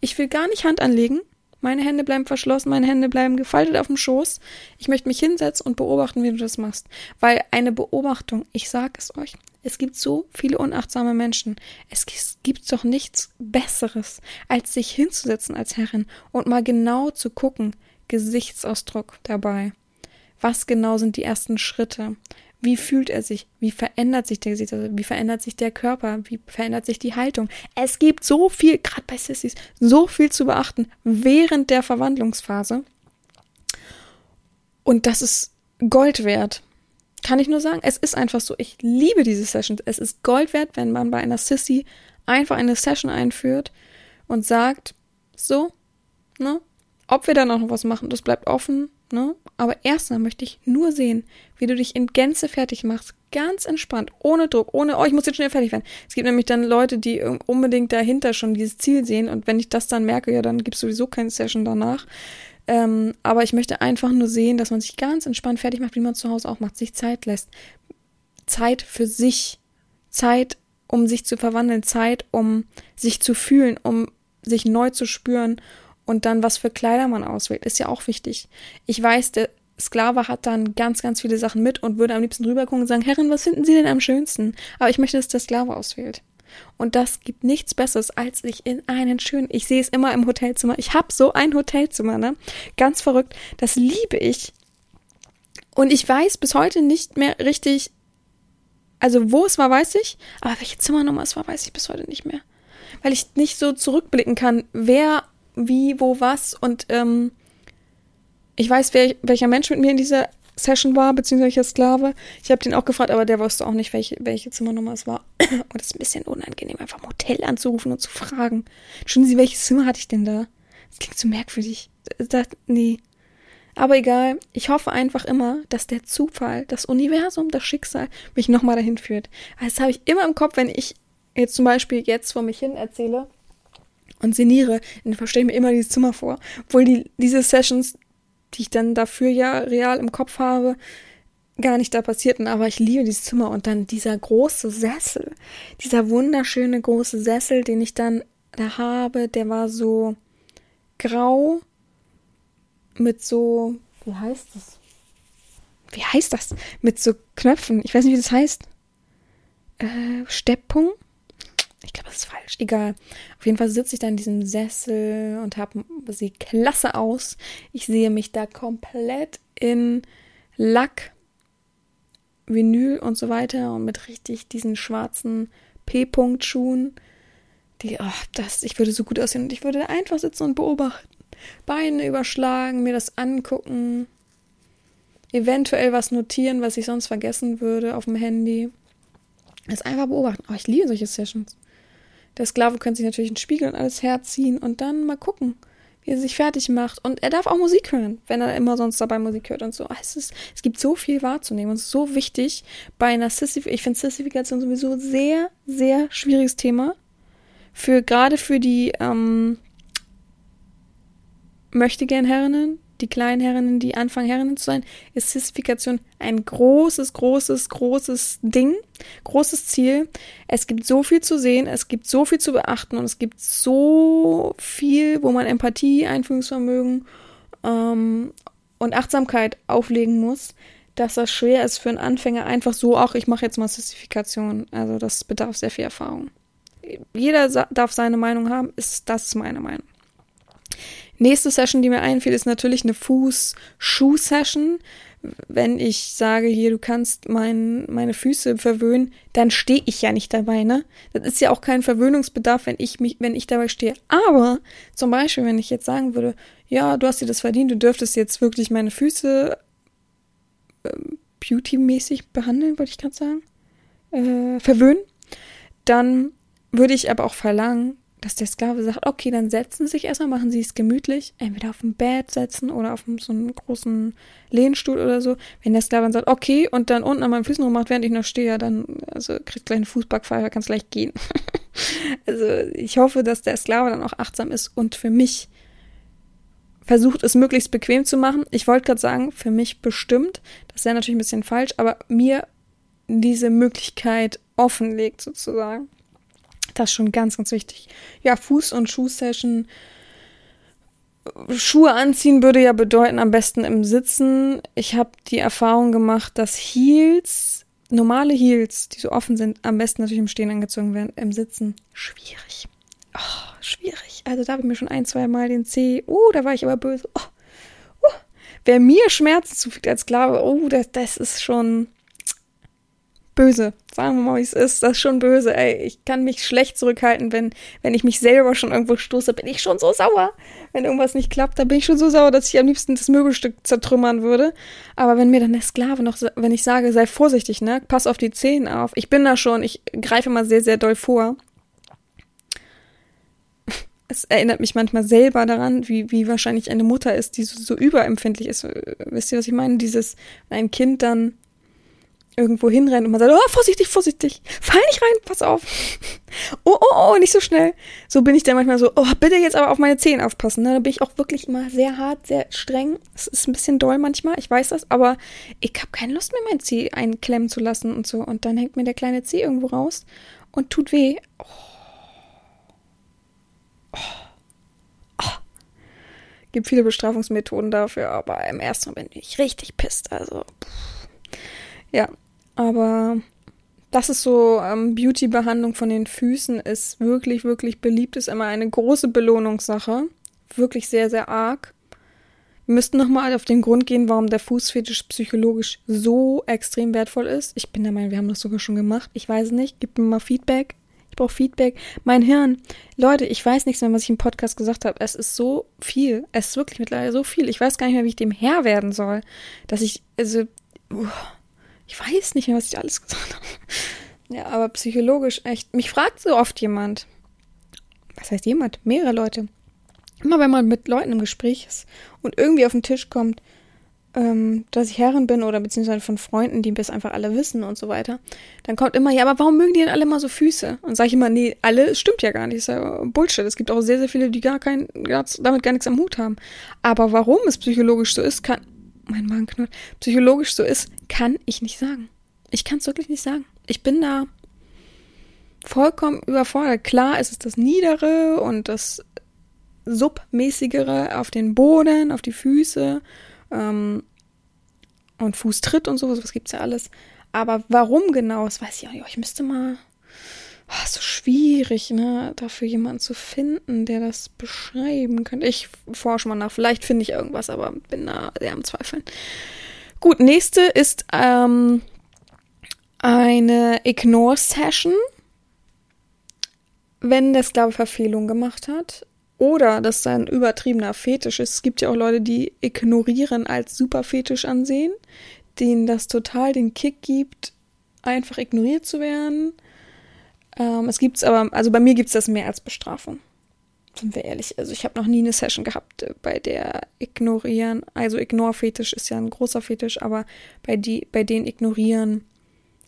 Ich will gar nicht Hand anlegen. Meine Hände bleiben verschlossen, meine Hände bleiben gefaltet auf dem Schoß. Ich möchte mich hinsetzen und beobachten, wie du das machst. Weil eine Beobachtung, ich sag es euch, es gibt so viele unachtsame Menschen. Es gibt doch nichts Besseres, als sich hinzusetzen als Herrin und mal genau zu gucken, Gesichtsausdruck dabei. Was genau sind die ersten Schritte? Wie fühlt er sich? Wie verändert sich der Gesichtsausdruck? Wie verändert sich der Körper? Wie verändert sich die Haltung? Es gibt so viel, gerade bei Sissys, so viel zu beachten während der Verwandlungsphase. Und das ist Gold wert kann ich nur sagen, es ist einfach so. Ich liebe diese Sessions. Es ist Gold wert, wenn man bei einer Sissy einfach eine Session einführt und sagt, so, ne, ob wir dann auch noch was machen, das bleibt offen, ne, aber erstmal möchte ich nur sehen, wie du dich in Gänze fertig machst, ganz entspannt, ohne Druck, ohne, oh, ich muss jetzt schnell fertig werden. Es gibt nämlich dann Leute, die unbedingt dahinter schon dieses Ziel sehen und wenn ich das dann merke, ja, dann gibt es sowieso keine Session danach. Ähm, aber ich möchte einfach nur sehen, dass man sich ganz entspannt fertig macht, wie man zu Hause auch macht, sich Zeit lässt. Zeit für sich. Zeit, um sich zu verwandeln. Zeit, um sich zu fühlen, um sich neu zu spüren. Und dann, was für Kleider man auswählt, ist ja auch wichtig. Ich weiß, der Sklave hat dann ganz, ganz viele Sachen mit und würde am liebsten rübergucken und sagen, Herrin, was finden Sie denn am schönsten? Aber ich möchte, dass der Sklave auswählt. Und das gibt nichts Besseres, als sich in einen schönen, ich sehe es immer im Hotelzimmer. Ich habe so ein Hotelzimmer, ne? Ganz verrückt. Das liebe ich. Und ich weiß bis heute nicht mehr richtig, also wo es war, weiß ich, aber welche Zimmernummer es war, weiß ich bis heute nicht mehr. Weil ich nicht so zurückblicken kann, wer, wie, wo, was und ähm, ich weiß, wer, welcher Mensch mit mir in dieser Session war, beziehungsweise Sklave. Ich habe den auch gefragt, aber der wusste auch nicht, welche, welche Zimmernummer es war. *clears throat* Und das ist ein bisschen unangenehm, einfach im Hotel anzurufen und zu fragen. Entschuldigen Sie, welches Zimmer hatte ich denn da? Das klingt so merkwürdig. Das, nee. Aber egal, ich hoffe einfach immer, dass der Zufall, das Universum, das Schicksal mich nochmal dahin führt. Das habe ich immer im Kopf, wenn ich jetzt zum Beispiel jetzt vor mich hin erzähle und sinniere, dann verstehe ich mir immer dieses Zimmer vor. Obwohl die, diese Sessions die ich dann dafür ja real im Kopf habe, gar nicht da passierten. Aber ich liebe dieses Zimmer und dann dieser große Sessel, dieser wunderschöne große Sessel, den ich dann da habe, der war so grau mit so, wie heißt das? Wie heißt das? Mit so Knöpfen. Ich weiß nicht, wie das heißt. Äh, Steppung? Ich glaube, das ist falsch. Egal. Auf jeden Fall sitze ich da in diesem Sessel und habe sie klasse aus. Ich sehe mich da komplett in Lack, Vinyl und so weiter und mit richtig diesen schwarzen P-Punkt-Schuhen. Die, oh, das, ich würde so gut aussehen und ich würde einfach sitzen und beobachten. Beine überschlagen, mir das angucken, eventuell was notieren, was ich sonst vergessen würde auf dem Handy. Das einfach beobachten. Oh, ich liebe solche Sessions. Der Sklave könnte sich natürlich einen Spiegel und alles herziehen und dann mal gucken, wie er sich fertig macht. Und er darf auch Musik hören, wenn er immer sonst dabei Musik hört und so. Es, ist, es gibt so viel wahrzunehmen und es ist so wichtig bei einer Sissifikation. Ich finde Sissifikation sowieso sehr, sehr schwieriges Thema. Für, gerade für die, ähm, möchte gern Herrinnen, die kleinen Herrinnen, die anfangen Herrinnen zu sein, ist Sissifikation ein großes, großes, großes Ding, großes Ziel. Es gibt so viel zu sehen, es gibt so viel zu beachten und es gibt so viel, wo man Empathie, Einfühlungsvermögen ähm, und Achtsamkeit auflegen muss, dass das schwer ist für einen Anfänger einfach so, ach, ich mache jetzt mal Sissifikation. Also das bedarf sehr viel Erfahrung. Jeder darf seine Meinung haben, ist das meine Meinung. Nächste Session, die mir einfiel, ist natürlich eine Fuß-Schuh-Session. Wenn ich sage, hier, du kannst mein, meine Füße verwöhnen, dann stehe ich ja nicht dabei, ne? Das ist ja auch kein Verwöhnungsbedarf, wenn ich mich, wenn ich dabei stehe. Aber zum Beispiel, wenn ich jetzt sagen würde, ja, du hast dir das verdient, du dürftest jetzt wirklich meine Füße äh, beauty-mäßig behandeln, wollte ich gerade sagen, äh, verwöhnen, dann würde ich aber auch verlangen, dass der Sklave sagt, okay, dann setzen Sie sich erstmal, machen Sie es gemütlich, entweder auf dem Bett setzen oder auf so einen großen Lehnstuhl oder so. Wenn der Sklave dann sagt, okay, und dann unten an meinen Füßen rummacht, während ich noch stehe, dann also kriegt gleich eine Fußbackpfeife, kann es gleich gehen. *laughs* also ich hoffe, dass der Sklave dann auch achtsam ist und für mich versucht, es möglichst bequem zu machen. Ich wollte gerade sagen, für mich bestimmt, das wäre natürlich ein bisschen falsch, aber mir diese Möglichkeit offenlegt sozusagen. Das ist schon ganz, ganz wichtig. Ja, Fuß- und Schuhsession. Schuhe anziehen würde ja bedeuten, am besten im Sitzen. Ich habe die Erfahrung gemacht, dass Heels, normale Heels, die so offen sind, am besten natürlich im Stehen angezogen werden. Im Sitzen schwierig. Oh, schwierig. Also da habe ich mir schon ein, zwei Mal den Zeh, oh, da war ich aber böse. Oh, oh. Wer mir Schmerzen zufügt als Sklave, oh, das, das ist schon, böse. Sagen wir mal, wie es ist. Das ist schon böse. Ey, ich kann mich schlecht zurückhalten, wenn, wenn ich mich selber schon irgendwo stoße, bin ich schon so sauer. Wenn irgendwas nicht klappt, dann bin ich schon so sauer, dass ich am liebsten das Möbelstück zertrümmern würde. Aber wenn mir dann der Sklave noch, wenn ich sage, sei vorsichtig, ne, pass auf die Zehen auf. Ich bin da schon, ich greife mal sehr, sehr doll vor. Es erinnert mich manchmal selber daran, wie, wie wahrscheinlich eine Mutter ist, die so, so überempfindlich ist. Wisst ihr, was ich meine? Dieses, ein Kind dann irgendwo hinrennt und man sagt, oh, vorsichtig, vorsichtig, fall nicht rein, pass auf. oh, oh, oh, nicht so schnell. So bin ich dann manchmal so, oh, bitte jetzt aber auf meine Zehen aufpassen. Ne? Da bin ich auch wirklich immer sehr hart, sehr streng. Es ist ein bisschen doll manchmal, ich weiß das, aber ich habe keine Lust mehr, mein Zeh einklemmen zu lassen und so. Und dann hängt mir der kleine Zeh irgendwo raus und tut weh. Oh. Oh. Oh. Gibt viele Bestrafungsmethoden dafür, aber im ersten Moment bin ich richtig pisst. Also, ja, aber das ist so, ähm, Beauty-Behandlung von den Füßen ist wirklich, wirklich beliebt, ist immer eine große Belohnungssache. Wirklich sehr, sehr arg. Wir müssten nochmal auf den Grund gehen, warum der Fußfetisch psychologisch so extrem wertvoll ist. Ich bin der Meinung, wir haben das sogar schon gemacht. Ich weiß nicht. Gib mir mal Feedback. Ich brauche Feedback. Mein Hirn. Leute, ich weiß nichts mehr, was ich im Podcast gesagt habe. Es ist so viel. Es ist wirklich mittlerweile so viel. Ich weiß gar nicht mehr, wie ich dem Herr werden soll. Dass ich, also, uh, ich weiß nicht mehr, was ich alles gesagt habe. Ja, aber psychologisch echt. Mich fragt so oft jemand. Was heißt jemand? Mehrere Leute. Immer wenn man mit Leuten im Gespräch ist und irgendwie auf den Tisch kommt, ähm, dass ich Herrin bin oder beziehungsweise von Freunden, die das einfach alle wissen und so weiter, dann kommt immer, ja, aber warum mögen die denn alle immer so Füße? Und sage ich immer, nee, alle, stimmt ja gar nicht, ist ja Bullshit. Es gibt auch sehr, sehr viele, die gar kein, damit gar nichts am Hut haben. Aber warum es psychologisch so ist, kann, mein Magen knurrt, psychologisch so ist, kann ich nicht sagen. Ich kann es wirklich nicht sagen. Ich bin da vollkommen überfordert. Klar ist es das Niedere und das Submäßigere auf den Boden, auf die Füße ähm, und Fußtritt und sowas, was gibt's ja alles. Aber warum genau, das weiß ich auch nicht. Ich müsste mal oh, so schwierig, ne, dafür jemanden zu finden, der das beschreiben könnte. Ich forsche mal nach. Vielleicht finde ich irgendwas, aber bin da sehr am Zweifeln. Gut, nächste ist ähm, eine Ignore-Session. Wenn der Sklave Verfehlung gemacht hat oder das ein übertriebener Fetisch ist. Es gibt ja auch Leute, die ignorieren als super Fetisch ansehen, denen das total den Kick gibt, einfach ignoriert zu werden. Ähm, es gibt's aber, also bei mir gibt es das mehr als Bestrafung. Sind wir ehrlich. Also ich habe noch nie eine Session gehabt, äh, bei der ignorieren, also Ignore-Fetisch ist ja ein großer Fetisch, aber bei, die, bei denen ignorieren,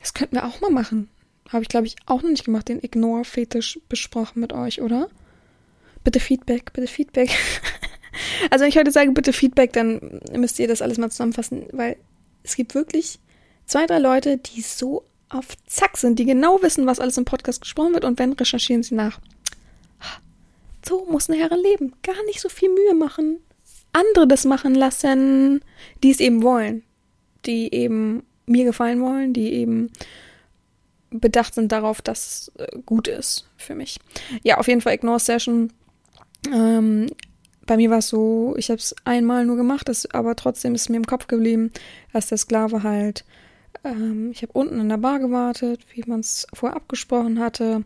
das könnten wir auch mal machen. Habe ich, glaube ich, auch noch nicht gemacht, den Ignore-Fetisch besprochen mit euch, oder? Bitte Feedback, bitte Feedback. *laughs* also wenn ich heute sage, bitte Feedback, dann müsst ihr das alles mal zusammenfassen, weil es gibt wirklich zwei, drei Leute, die so auf Zack sind, die genau wissen, was alles im Podcast gesprochen wird und wenn, recherchieren sie nach. So muss eine Herren leben. Gar nicht so viel Mühe machen. Andere das machen lassen, die es eben wollen. Die eben mir gefallen wollen, die eben bedacht sind darauf, dass es äh, gut ist für mich. Ja, auf jeden Fall Ignore Session. Ähm, bei mir war es so, ich habe es einmal nur gemacht, das, aber trotzdem ist mir im Kopf geblieben, dass der Sklave halt ähm, ich habe unten in der Bar gewartet, wie man es vorher abgesprochen hatte.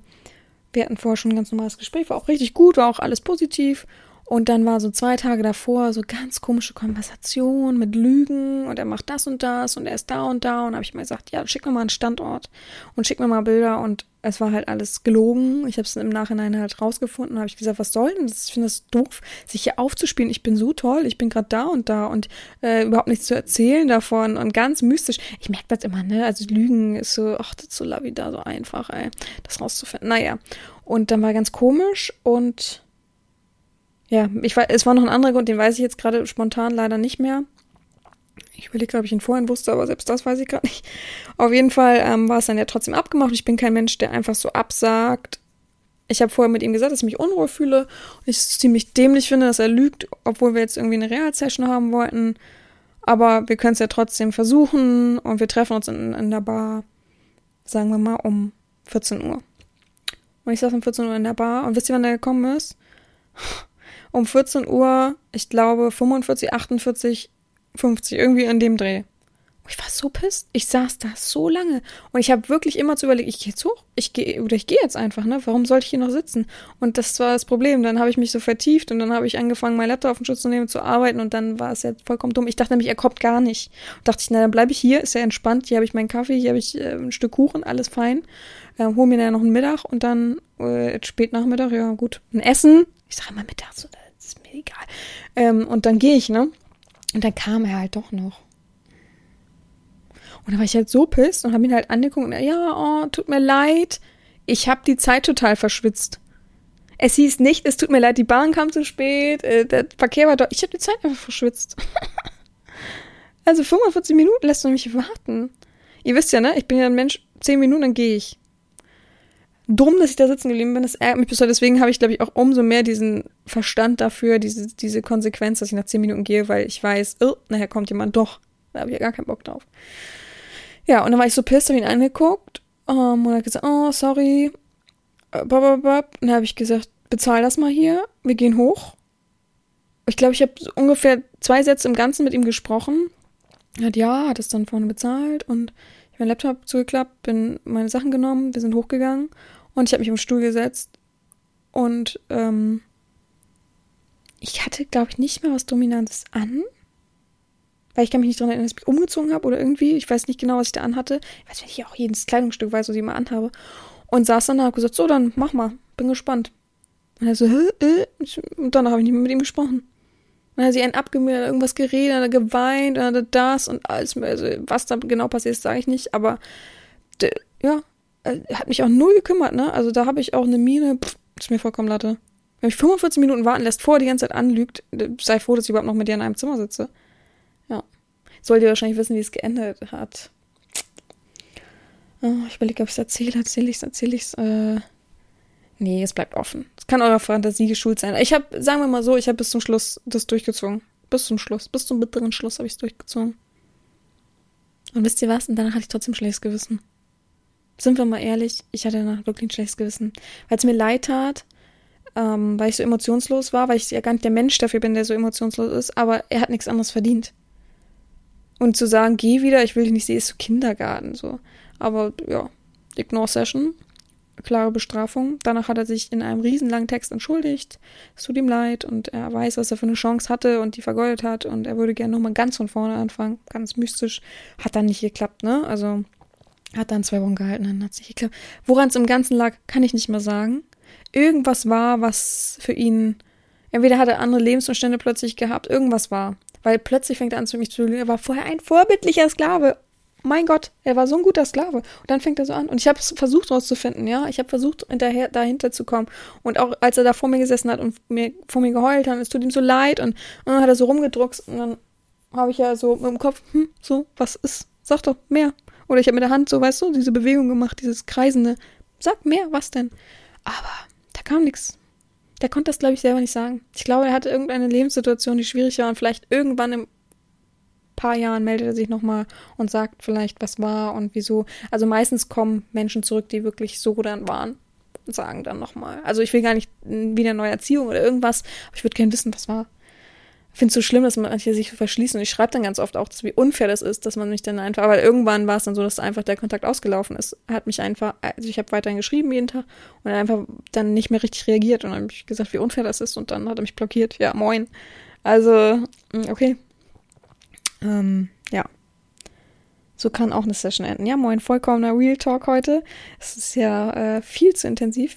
Wir hatten vorher schon ein ganz normales Gespräch, war auch richtig gut, war auch alles positiv. Und dann war so zwei Tage davor so ganz komische Konversation mit Lügen und er macht das und das und er ist da und da. Und habe ich mal gesagt, ja, schick mir mal einen Standort und schick mir mal Bilder. Und es war halt alles gelogen. Ich habe es im Nachhinein halt rausgefunden. habe ich gesagt, was soll denn das? Ich finde das doof, sich hier aufzuspielen. Ich bin so toll, ich bin gerade da und da und äh, überhaupt nichts zu erzählen davon und ganz mystisch. Ich merke das immer, ne? Also Lügen ist so, ach, das ist so lavida, so einfach, ey, das rauszufinden. Naja. Und dann war ganz komisch und ja, ich weiß, es war noch ein anderer Grund, den weiß ich jetzt gerade spontan leider nicht mehr. Ich überlege, glaube ich ihn vorhin wusste, aber selbst das weiß ich gerade nicht. Auf jeden Fall ähm, war es dann ja trotzdem abgemacht. Ich bin kein Mensch, der einfach so absagt. Ich habe vorher mit ihm gesagt, dass ich mich unruhig fühle und ich es ziemlich dämlich finde, dass er lügt, obwohl wir jetzt irgendwie eine Real-Session haben wollten. Aber wir können es ja trotzdem versuchen und wir treffen uns in, in der Bar, sagen wir mal, um 14 Uhr. Und ich saß um 14 Uhr in der Bar und wisst ihr, wann der gekommen ist? Um 14 Uhr, ich glaube 45, 48, 50, irgendwie in dem Dreh. Ich war so pisst. Ich saß da so lange. Und ich habe wirklich immer zu überlegen, ich gehe jetzt hoch. Ich gehe, oder ich gehe jetzt einfach, ne? Warum sollte ich hier noch sitzen? Und das war das Problem. Dann habe ich mich so vertieft und dann habe ich angefangen, mein Laptop auf den Schutz zu nehmen, zu arbeiten und dann war es ja vollkommen dumm. Ich dachte nämlich, er kommt gar nicht. Und dachte ich, na, dann bleibe ich hier, ist ja entspannt. Hier habe ich meinen Kaffee, hier habe ich äh, ein Stück Kuchen, alles fein. Äh, hol mir dann noch einen Mittag und dann äh, spät Nachmittag, ja gut, ein Essen. Ich sage immer Mittag, so, das ist mir egal. Ähm, und dann gehe ich, ne? Und dann kam er halt doch noch. Und dann war ich halt so pisst und habe ihn halt angeguckt und ja, oh, tut mir leid. Ich habe die Zeit total verschwitzt. Es hieß nicht, es tut mir leid, die Bahn kam zu spät, äh, der Verkehr war dort. Ich habe die Zeit einfach verschwitzt. *laughs* also 45 Minuten lässt du mich warten. Ihr wisst ja, ne? Ich bin ja ein Mensch, 10 Minuten, dann gehe ich dumm, dass ich da sitzen geblieben bin. Das ärgert mich bis heute. Deswegen habe ich, glaube ich, auch umso mehr diesen Verstand dafür, diese, diese Konsequenz, dass ich nach zehn Minuten gehe, weil ich weiß, oh, nachher kommt jemand doch. Da habe ich ja gar keinen Bock drauf. Ja, und dann war ich so pisst, habe ihn angeguckt um, ähm, und hat gesagt, oh, sorry. Äh, und dann habe ich gesagt, bezahl das mal hier, wir gehen hoch. Ich glaube, ich habe ungefähr zwei Sätze im Ganzen mit ihm gesprochen. Er hat ja, hat es dann vorne bezahlt und ich habe meinen Laptop zugeklappt, bin meine Sachen genommen, wir sind hochgegangen und ich habe mich im Stuhl gesetzt und ähm, ich hatte, glaube ich, nicht mehr was Dominantes an. Weil ich kann mich nicht daran erinnern, dass ich mich umgezogen habe oder irgendwie. Ich weiß nicht genau, was ich da anhatte. Ich weiß, wenn ich auch jedes Kleidungsstück weiß, was ich immer anhabe. Und saß dann da und habe gesagt, so, dann mach mal. Bin gespannt. Und er so, hä, äh? Und danach habe ich nicht mehr mit ihm gesprochen. Dann hat sie einen abgemüht, irgendwas geredet, hat geweint, hat das und alles. Also, was da genau passiert ist, sage ich nicht. Aber, ja, äh, hat mich auch null gekümmert, ne? Also da habe ich auch eine Mine, pff, ist mir vollkommen latte. Wenn mich 45 Minuten warten lässt, vor die ganze Zeit anlügt, sei froh, dass ich überhaupt noch mit dir in einem Zimmer sitze. Ja. Sollt ihr wahrscheinlich wissen, wie es geendet hat. Oh, ich überlege, ob ich es erzähle. Erzähle ich es, erzähle ich es. Äh, nee, es bleibt offen. Es kann eurer Fantasie geschult sein. Ich habe, sagen wir mal so, ich habe bis zum Schluss das durchgezogen. Bis zum Schluss. Bis zum bitteren Schluss habe ich es durchgezogen. Und wisst ihr was? Und danach hatte ich trotzdem schlechtes Gewissen. Sind wir mal ehrlich, ich hatte danach wirklich ein schlechtes Gewissen. Weil es mir leid tat, ähm, weil ich so emotionslos war, weil ich ja gar nicht der Mensch dafür bin, der so emotionslos ist, aber er hat nichts anderes verdient. Und zu sagen, geh wieder, ich will dich nicht sehen, ist so Kindergarten, so. Aber ja, Ignore Session, klare Bestrafung. Danach hat er sich in einem riesenlangen Text entschuldigt. Es tut ihm leid und er weiß, was er für eine Chance hatte und die vergeudet hat und er würde gerne nochmal ganz von vorne anfangen. Ganz mystisch. Hat dann nicht geklappt, ne? Also hat dann zwei Wochen gehalten, dann hat sich geklappt. Woran es im Ganzen lag, kann ich nicht mehr sagen. Irgendwas war, was für ihn, entweder hat er andere Lebensumstände plötzlich gehabt, irgendwas war. Weil plötzlich fängt er an zu mich zu lügen. Er war vorher ein vorbildlicher Sklave. Mein Gott, er war so ein guter Sklave. Und dann fängt er so an. Und ich habe versucht rauszufinden, ja. Ich habe versucht, hinterher, dahinter zu kommen. Und auch als er da vor mir gesessen hat und mir, vor mir geheult hat, es tut ihm so leid. Und, und dann hat er so rumgedruckst. Und dann habe ich ja so im Kopf, hm, so, was ist? Sag doch mehr. Oder ich habe mit der Hand so, weißt du, diese Bewegung gemacht, dieses kreisende. Sag mehr, was denn? Aber da kam nichts. Der konnte das, glaube ich, selber nicht sagen. Ich glaube, er hatte irgendeine Lebenssituation, die schwierig war und vielleicht irgendwann im paar Jahren meldet er sich nochmal und sagt vielleicht, was war und wieso. Also meistens kommen Menschen zurück, die wirklich so dann waren und sagen dann nochmal. Also ich will gar nicht wieder neue Erziehung oder irgendwas, aber ich würde gerne wissen, was war. finde es so schlimm, dass manche sich verschließen. Und ich schreibe dann ganz oft auch, wie unfair das ist, dass man mich dann einfach, aber irgendwann war es dann so, dass einfach der Kontakt ausgelaufen ist. Hat mich einfach, also ich habe weiterhin geschrieben jeden Tag und er einfach dann nicht mehr richtig reagiert und dann habe ich gesagt, wie unfair das ist und dann hat er mich blockiert. Ja, moin. Also, mm, okay. Ähm, ja. So kann auch eine Session enden. Ja, moin, vollkommener Real Talk heute. Es ist ja äh, viel zu intensiv.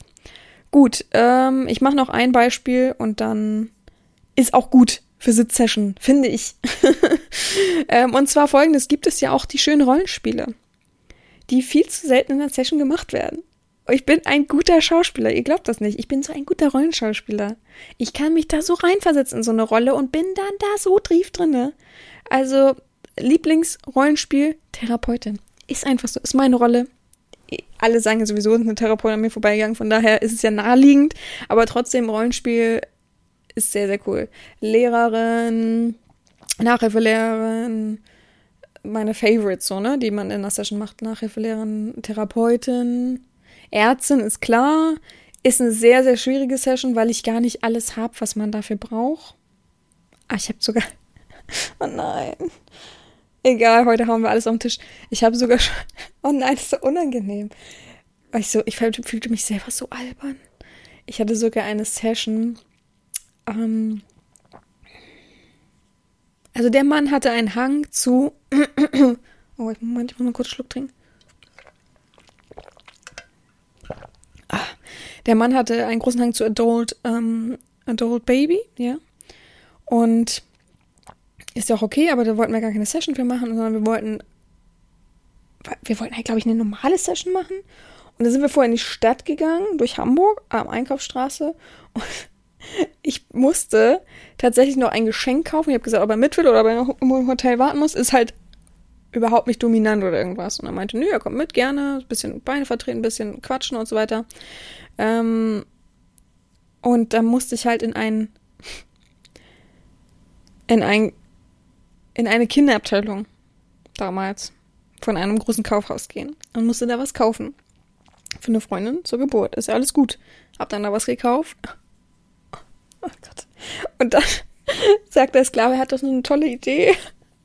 Gut, ähm, ich mache noch ein Beispiel und dann ist auch gut für Sitzsession, finde ich. *laughs* ähm, und zwar folgendes: gibt es ja auch die schönen Rollenspiele, die viel zu selten in der Session gemacht werden. Ich bin ein guter Schauspieler, ihr glaubt das nicht. Ich bin so ein guter Rollenschauspieler. Ich kann mich da so reinversetzen in so eine Rolle und bin dann da so tief drinne. Also, Lieblingsrollenspiel, Therapeutin. Ist einfach so, ist meine Rolle. Alle sagen ja sowieso, eine Therapeutin an mir vorbeigegangen, von daher ist es ja naheliegend. Aber trotzdem, Rollenspiel ist sehr, sehr cool. Lehrerin, Nachhilfelehrerin, meine Favorites, so, ne, die man in der Session macht. Nachhilfelehrerin, Therapeutin, Ärztin ist klar. Ist eine sehr, sehr schwierige Session, weil ich gar nicht alles habe, was man dafür braucht. Ah, ich habe sogar. Oh nein. Egal, heute hauen wir alles auf den Tisch. Ich habe sogar schon. Oh nein, das ist so unangenehm. Ich, so, ich fühlte mich selber so albern. Ich hatte sogar eine Session, ähm, also der Mann hatte einen Hang zu. *clears throat* oh, ich, muss noch kurz einen Schluck trinken. Ah, der Mann hatte einen großen Hang zu Adult, ähm, Adult Baby, ja. Und ist ja auch okay, aber da wollten wir gar keine Session für machen, sondern wir wollten. Wir wollten halt, glaube ich, eine normale Session machen. Und da sind wir vorher in die Stadt gegangen, durch Hamburg, am Einkaufsstraße. Und *laughs* ich musste tatsächlich noch ein Geschenk kaufen. Ich habe gesagt, ob er mit will oder ob er noch im Hotel warten muss, ist halt überhaupt nicht dominant oder irgendwas. Und er meinte, nö, er kommt mit, gerne, ein bisschen Beine vertreten, ein bisschen quatschen und so weiter. Ähm, und dann musste ich halt in ein in ein in eine Kinderabteilung damals von einem großen Kaufhaus gehen und musste da was kaufen für eine Freundin zur Geburt. Ist ja alles gut. Hab dann da was gekauft Oh Gott. Und dann *laughs* sagt der Sklave, er hat doch so eine tolle Idee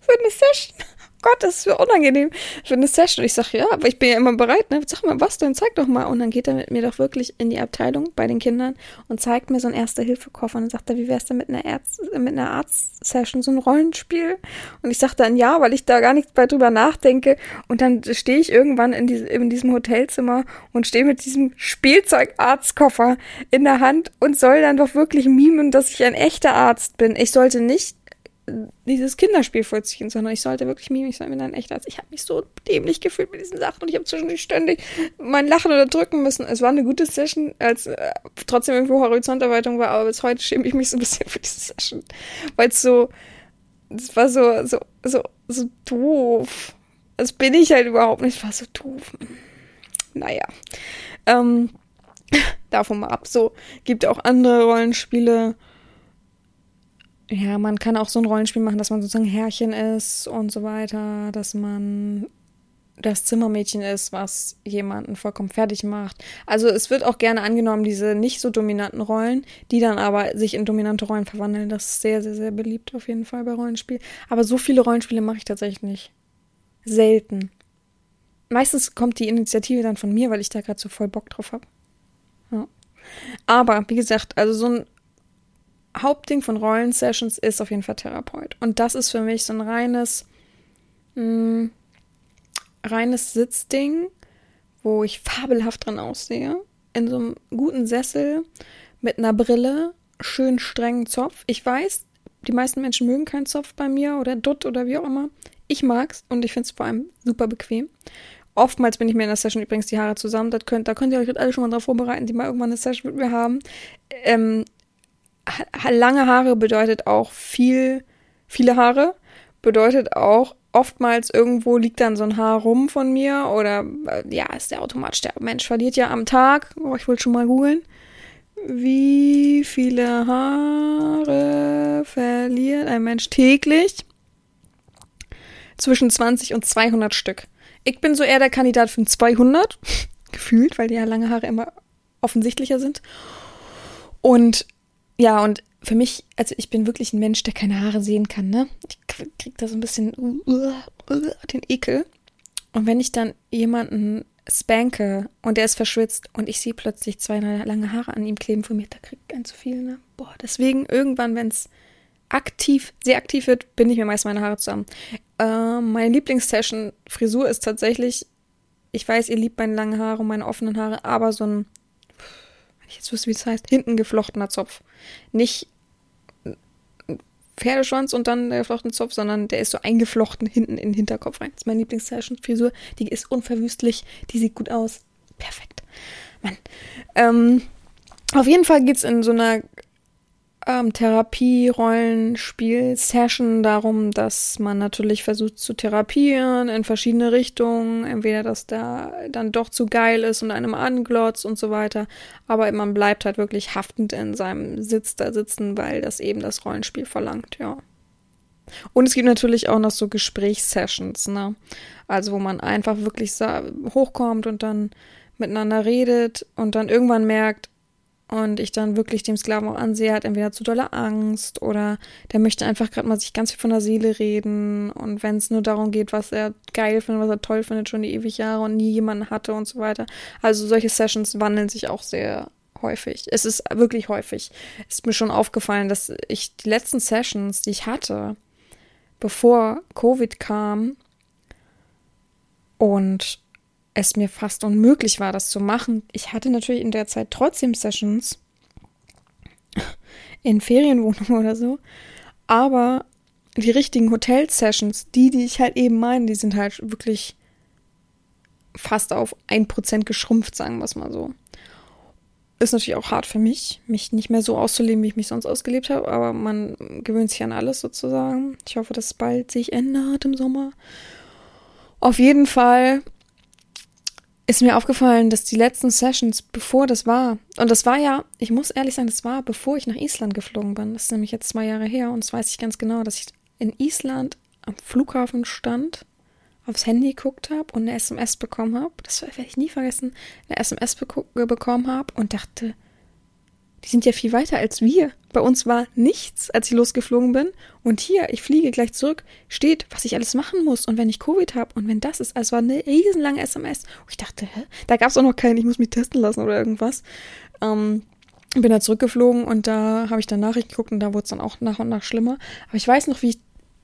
für eine Session. Gott, das ist so unangenehm für eine Session. Ich sage, ja, aber ich bin ja immer bereit, ne? Sag mal, was denn? Zeig doch mal. Und dann geht er mit mir doch wirklich in die Abteilung bei den Kindern und zeigt mir so einen Erste-Hilfe-Koffer. Und dann sagt er, wie wär's denn mit einer, Arzt, mit einer Arzt-Session, so ein Rollenspiel? Und ich sage dann ja, weil ich da gar nicht bei drüber nachdenke. Und dann stehe ich irgendwann in, diese, in diesem Hotelzimmer und stehe mit diesem Spielzeug-Arztkoffer in der Hand und soll dann doch wirklich mimen, dass ich ein echter Arzt bin. Ich sollte nicht dieses Kinderspiel vollziehen, sondern ich sollte wirklich mimisch sein, wenn dann echt als ich habe mich so dämlich gefühlt mit diesen Sachen und ich habe zwischendurch ständig mein Lachen unterdrücken müssen. Es war eine gute Session, als äh, trotzdem irgendwo Horizonterweiterung war, aber bis heute schäme ich mich so ein bisschen für diese Session, weil es so, es war so, so, so, so doof. Das bin ich halt überhaupt nicht, es war so doof. Naja, ähm, *laughs* davon mal ab. So, gibt auch andere Rollenspiele, ja, man kann auch so ein Rollenspiel machen, dass man sozusagen Herrchen ist und so weiter, dass man das Zimmermädchen ist, was jemanden vollkommen fertig macht. Also es wird auch gerne angenommen, diese nicht so dominanten Rollen, die dann aber sich in dominante Rollen verwandeln. Das ist sehr, sehr, sehr beliebt auf jeden Fall bei Rollenspielen. Aber so viele Rollenspiele mache ich tatsächlich nicht. Selten. Meistens kommt die Initiative dann von mir, weil ich da gerade so voll Bock drauf habe. Ja. Aber, wie gesagt, also so ein Hauptding von Rollensessions ist auf jeden Fall Therapeut. Und das ist für mich so ein reines, mh, hm, reines Sitzding, wo ich fabelhaft drin aussehe. In so einem guten Sessel mit einer Brille, schön strengen Zopf. Ich weiß, die meisten Menschen mögen keinen Zopf bei mir oder Dutt oder wie auch immer. Ich mag's und ich finde es vor allem super bequem. Oftmals bin ich mir in der Session übrigens die Haare zusammen. Das könnt, da könnt ihr euch alle schon mal drauf vorbereiten, die mal irgendwann eine Session mit mir haben. Ähm, lange Haare bedeutet auch viel, viele Haare, bedeutet auch oftmals irgendwo liegt dann so ein Haar rum von mir oder äh, ja, ist der automatisch der Mensch verliert ja am Tag, oh, ich wollte schon mal googeln, wie viele Haare verliert ein Mensch täglich? Zwischen 20 und 200 Stück. Ich bin so eher der Kandidat für 200, *laughs* gefühlt, weil die ja lange Haare immer offensichtlicher sind. Und ja, und für mich, also ich bin wirklich ein Mensch, der keine Haare sehen kann, ne? Ich krieg da so ein bisschen uh, uh, uh, den Ekel. Und wenn ich dann jemanden spanke und der ist verschwitzt und ich sehe plötzlich zwei lange Haare an ihm kleben von mir, da kriegt ein zu viel, ne? Boah, deswegen irgendwann, wenn es aktiv, sehr aktiv wird, bin ich mir meist meine Haare zusammen. Äh, meine Lieblingssession-Frisur ist tatsächlich, ich weiß, ihr liebt meine langen Haare und meine offenen Haare, aber so ein, ich jetzt wüsste, wie es heißt, hinten geflochtener Zopf. Nicht Pferdeschwanz und dann der geflochtene Zopf, sondern der ist so eingeflochten hinten in den Hinterkopf rein. Das ist meine Lieblingssession-Frisur. Die ist unverwüstlich, die sieht gut aus. Perfekt. Mann. Ähm, auf jeden Fall geht es in so einer ähm, Therapie, Rollenspiel, Session darum, dass man natürlich versucht zu therapieren in verschiedene Richtungen. Entweder, dass da dann doch zu geil ist und einem anglotzt und so weiter. Aber man bleibt halt wirklich haftend in seinem Sitz da sitzen, weil das eben das Rollenspiel verlangt, ja. Und es gibt natürlich auch noch so Gesprächssessions, ne? Also, wo man einfach wirklich hochkommt und dann miteinander redet und dann irgendwann merkt, und ich dann wirklich dem Sklaven auch ansehe, hat entweder zu dolle Angst oder der möchte einfach gerade mal sich ganz viel von der Seele reden und wenn es nur darum geht, was er geil findet, was er toll findet, schon die ewig Jahre und nie jemanden hatte und so weiter. Also solche Sessions wandeln sich auch sehr häufig. Es ist wirklich häufig. Es ist mir schon aufgefallen, dass ich die letzten Sessions, die ich hatte, bevor Covid kam und es mir fast unmöglich war, das zu machen. Ich hatte natürlich in der Zeit trotzdem Sessions in Ferienwohnungen oder so, aber die richtigen Hotel-Sessions, die, die ich halt eben meine, die sind halt wirklich fast auf ein Prozent geschrumpft, sagen wir es mal so. Ist natürlich auch hart für mich, mich nicht mehr so auszuleben, wie ich mich sonst ausgelebt habe, aber man gewöhnt sich an alles sozusagen. Ich hoffe, dass es bald sich ändert im Sommer. Auf jeden Fall ist mir aufgefallen, dass die letzten Sessions, bevor das war, und das war ja, ich muss ehrlich sagen, das war, bevor ich nach Island geflogen bin. Das ist nämlich jetzt zwei Jahre her und das weiß ich ganz genau, dass ich in Island am Flughafen stand, aufs Handy geguckt habe und eine SMS bekommen habe. Das werde ich nie vergessen. Eine SMS bekommen habe und dachte, die sind ja viel weiter als wir. Bei uns war nichts, als ich losgeflogen bin. Und hier, ich fliege gleich zurück, steht, was ich alles machen muss. Und wenn ich Covid habe und wenn das ist, also war eine riesenlange SMS. Und ich dachte, hä? Da gab es auch noch keinen, ich muss mich testen lassen oder irgendwas. Ähm, bin da zurückgeflogen und da habe ich dann Nachrichten geguckt und da wurde es dann auch nach und nach schlimmer. Aber ich weiß noch, wie ich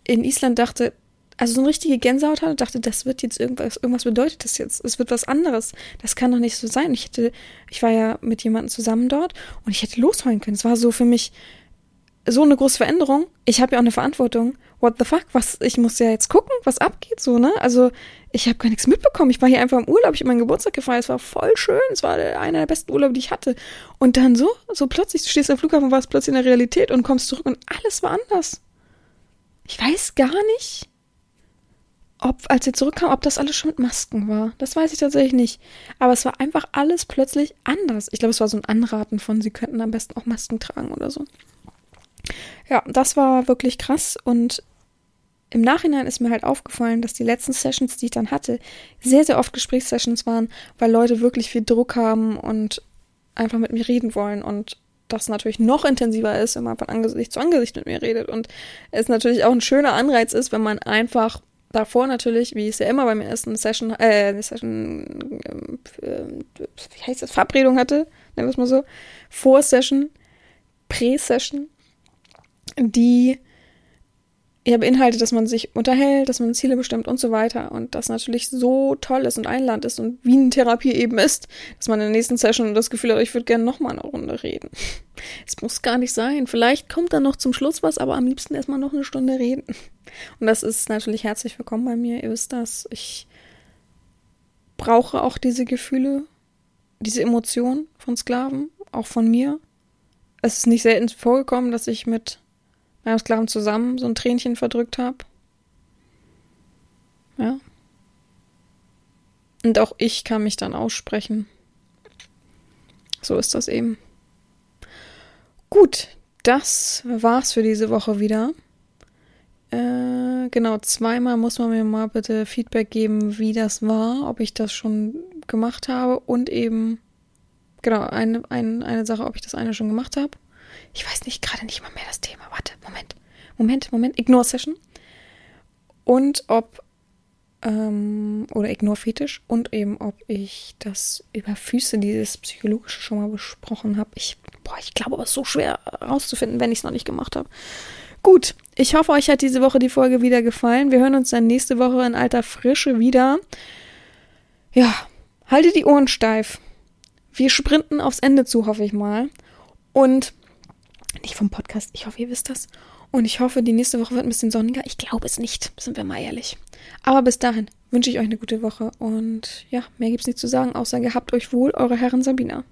in Island dachte, also so eine richtige Gänsehaut hatte und dachte, das wird jetzt irgendwas, irgendwas bedeutet das jetzt. Es wird was anderes. Das kann doch nicht so sein. Ich hätte, ich war ja mit jemandem zusammen dort und ich hätte losheulen können. Es war so für mich so eine große Veränderung. Ich habe ja auch eine Verantwortung. What the fuck? Was, ich muss ja jetzt gucken, was abgeht, so, ne? Also, ich habe gar nichts mitbekommen. Ich war hier einfach im Urlaub, ich habe meinen Geburtstag gefeiert. Es war voll schön. Es war einer der besten Urlaube, die ich hatte. Und dann so, so plötzlich, du stehst am Flughafen, warst plötzlich in der Realität und kommst zurück und alles war anders. Ich weiß gar nicht, ob, als sie zurückkam, ob das alles schon mit Masken war. Das weiß ich tatsächlich nicht. Aber es war einfach alles plötzlich anders. Ich glaube, es war so ein Anraten von, sie könnten am besten auch Masken tragen oder so. Ja, das war wirklich krass und im Nachhinein ist mir halt aufgefallen, dass die letzten Sessions, die ich dann hatte, sehr, sehr oft Gesprächssessions waren, weil Leute wirklich viel Druck haben und einfach mit mir reden wollen und das natürlich noch intensiver ist, wenn man von Angesicht zu Angesicht mit mir redet und es natürlich auch ein schöner Anreiz ist, wenn man einfach davor natürlich, wie es ja immer beim ersten Session, äh, Session, äh, wie heißt das, Verabredung hatte, nennen wir es mal so, Vor-Session, Prä-Session, die ja beinhaltet, dass man sich unterhält, dass man Ziele bestimmt und so weiter und das natürlich so toll ist und einland ist und wie eine Therapie eben ist, dass man in der nächsten Session das Gefühl hat, ich würde gerne nochmal eine Runde reden. *laughs* Es muss gar nicht sein. Vielleicht kommt dann noch zum Schluss was, aber am liebsten erstmal noch eine Stunde reden. Und das ist natürlich herzlich willkommen bei mir. Ihr wisst das. Ich brauche auch diese Gefühle, diese Emotionen von Sklaven, auch von mir. Es ist nicht selten vorgekommen, dass ich mit meinem Sklaven zusammen so ein Tränchen verdrückt habe. Ja. Und auch ich kann mich dann aussprechen. So ist das eben. Gut, das war's für diese Woche wieder. Äh, genau, zweimal muss man mir mal bitte Feedback geben, wie das war, ob ich das schon gemacht habe und eben, genau, eine, ein, eine Sache, ob ich das eine schon gemacht habe. Ich weiß nicht, gerade nicht mal mehr das Thema. Warte, Moment, Moment, Moment, Ignore-Session. Und ob, ähm, oder Ignore-Fetisch und eben, ob ich das über Füße, dieses Psychologische schon mal besprochen habe. Ich, boah, ich glaube, aber es ist so schwer rauszufinden, wenn ich es noch nicht gemacht habe. Gut, ich hoffe, euch hat diese Woche die Folge wieder gefallen. Wir hören uns dann nächste Woche in alter Frische wieder. Ja, haltet die Ohren steif. Wir sprinten aufs Ende zu, hoffe ich mal. Und nicht vom Podcast, ich hoffe, ihr wisst das. Und ich hoffe, die nächste Woche wird ein bisschen sonniger. Ich glaube es nicht, sind wir mal ehrlich. Aber bis dahin wünsche ich euch eine gute Woche. Und ja, mehr gibt es nicht zu sagen, außer gehabt euch wohl, eure Herren Sabina.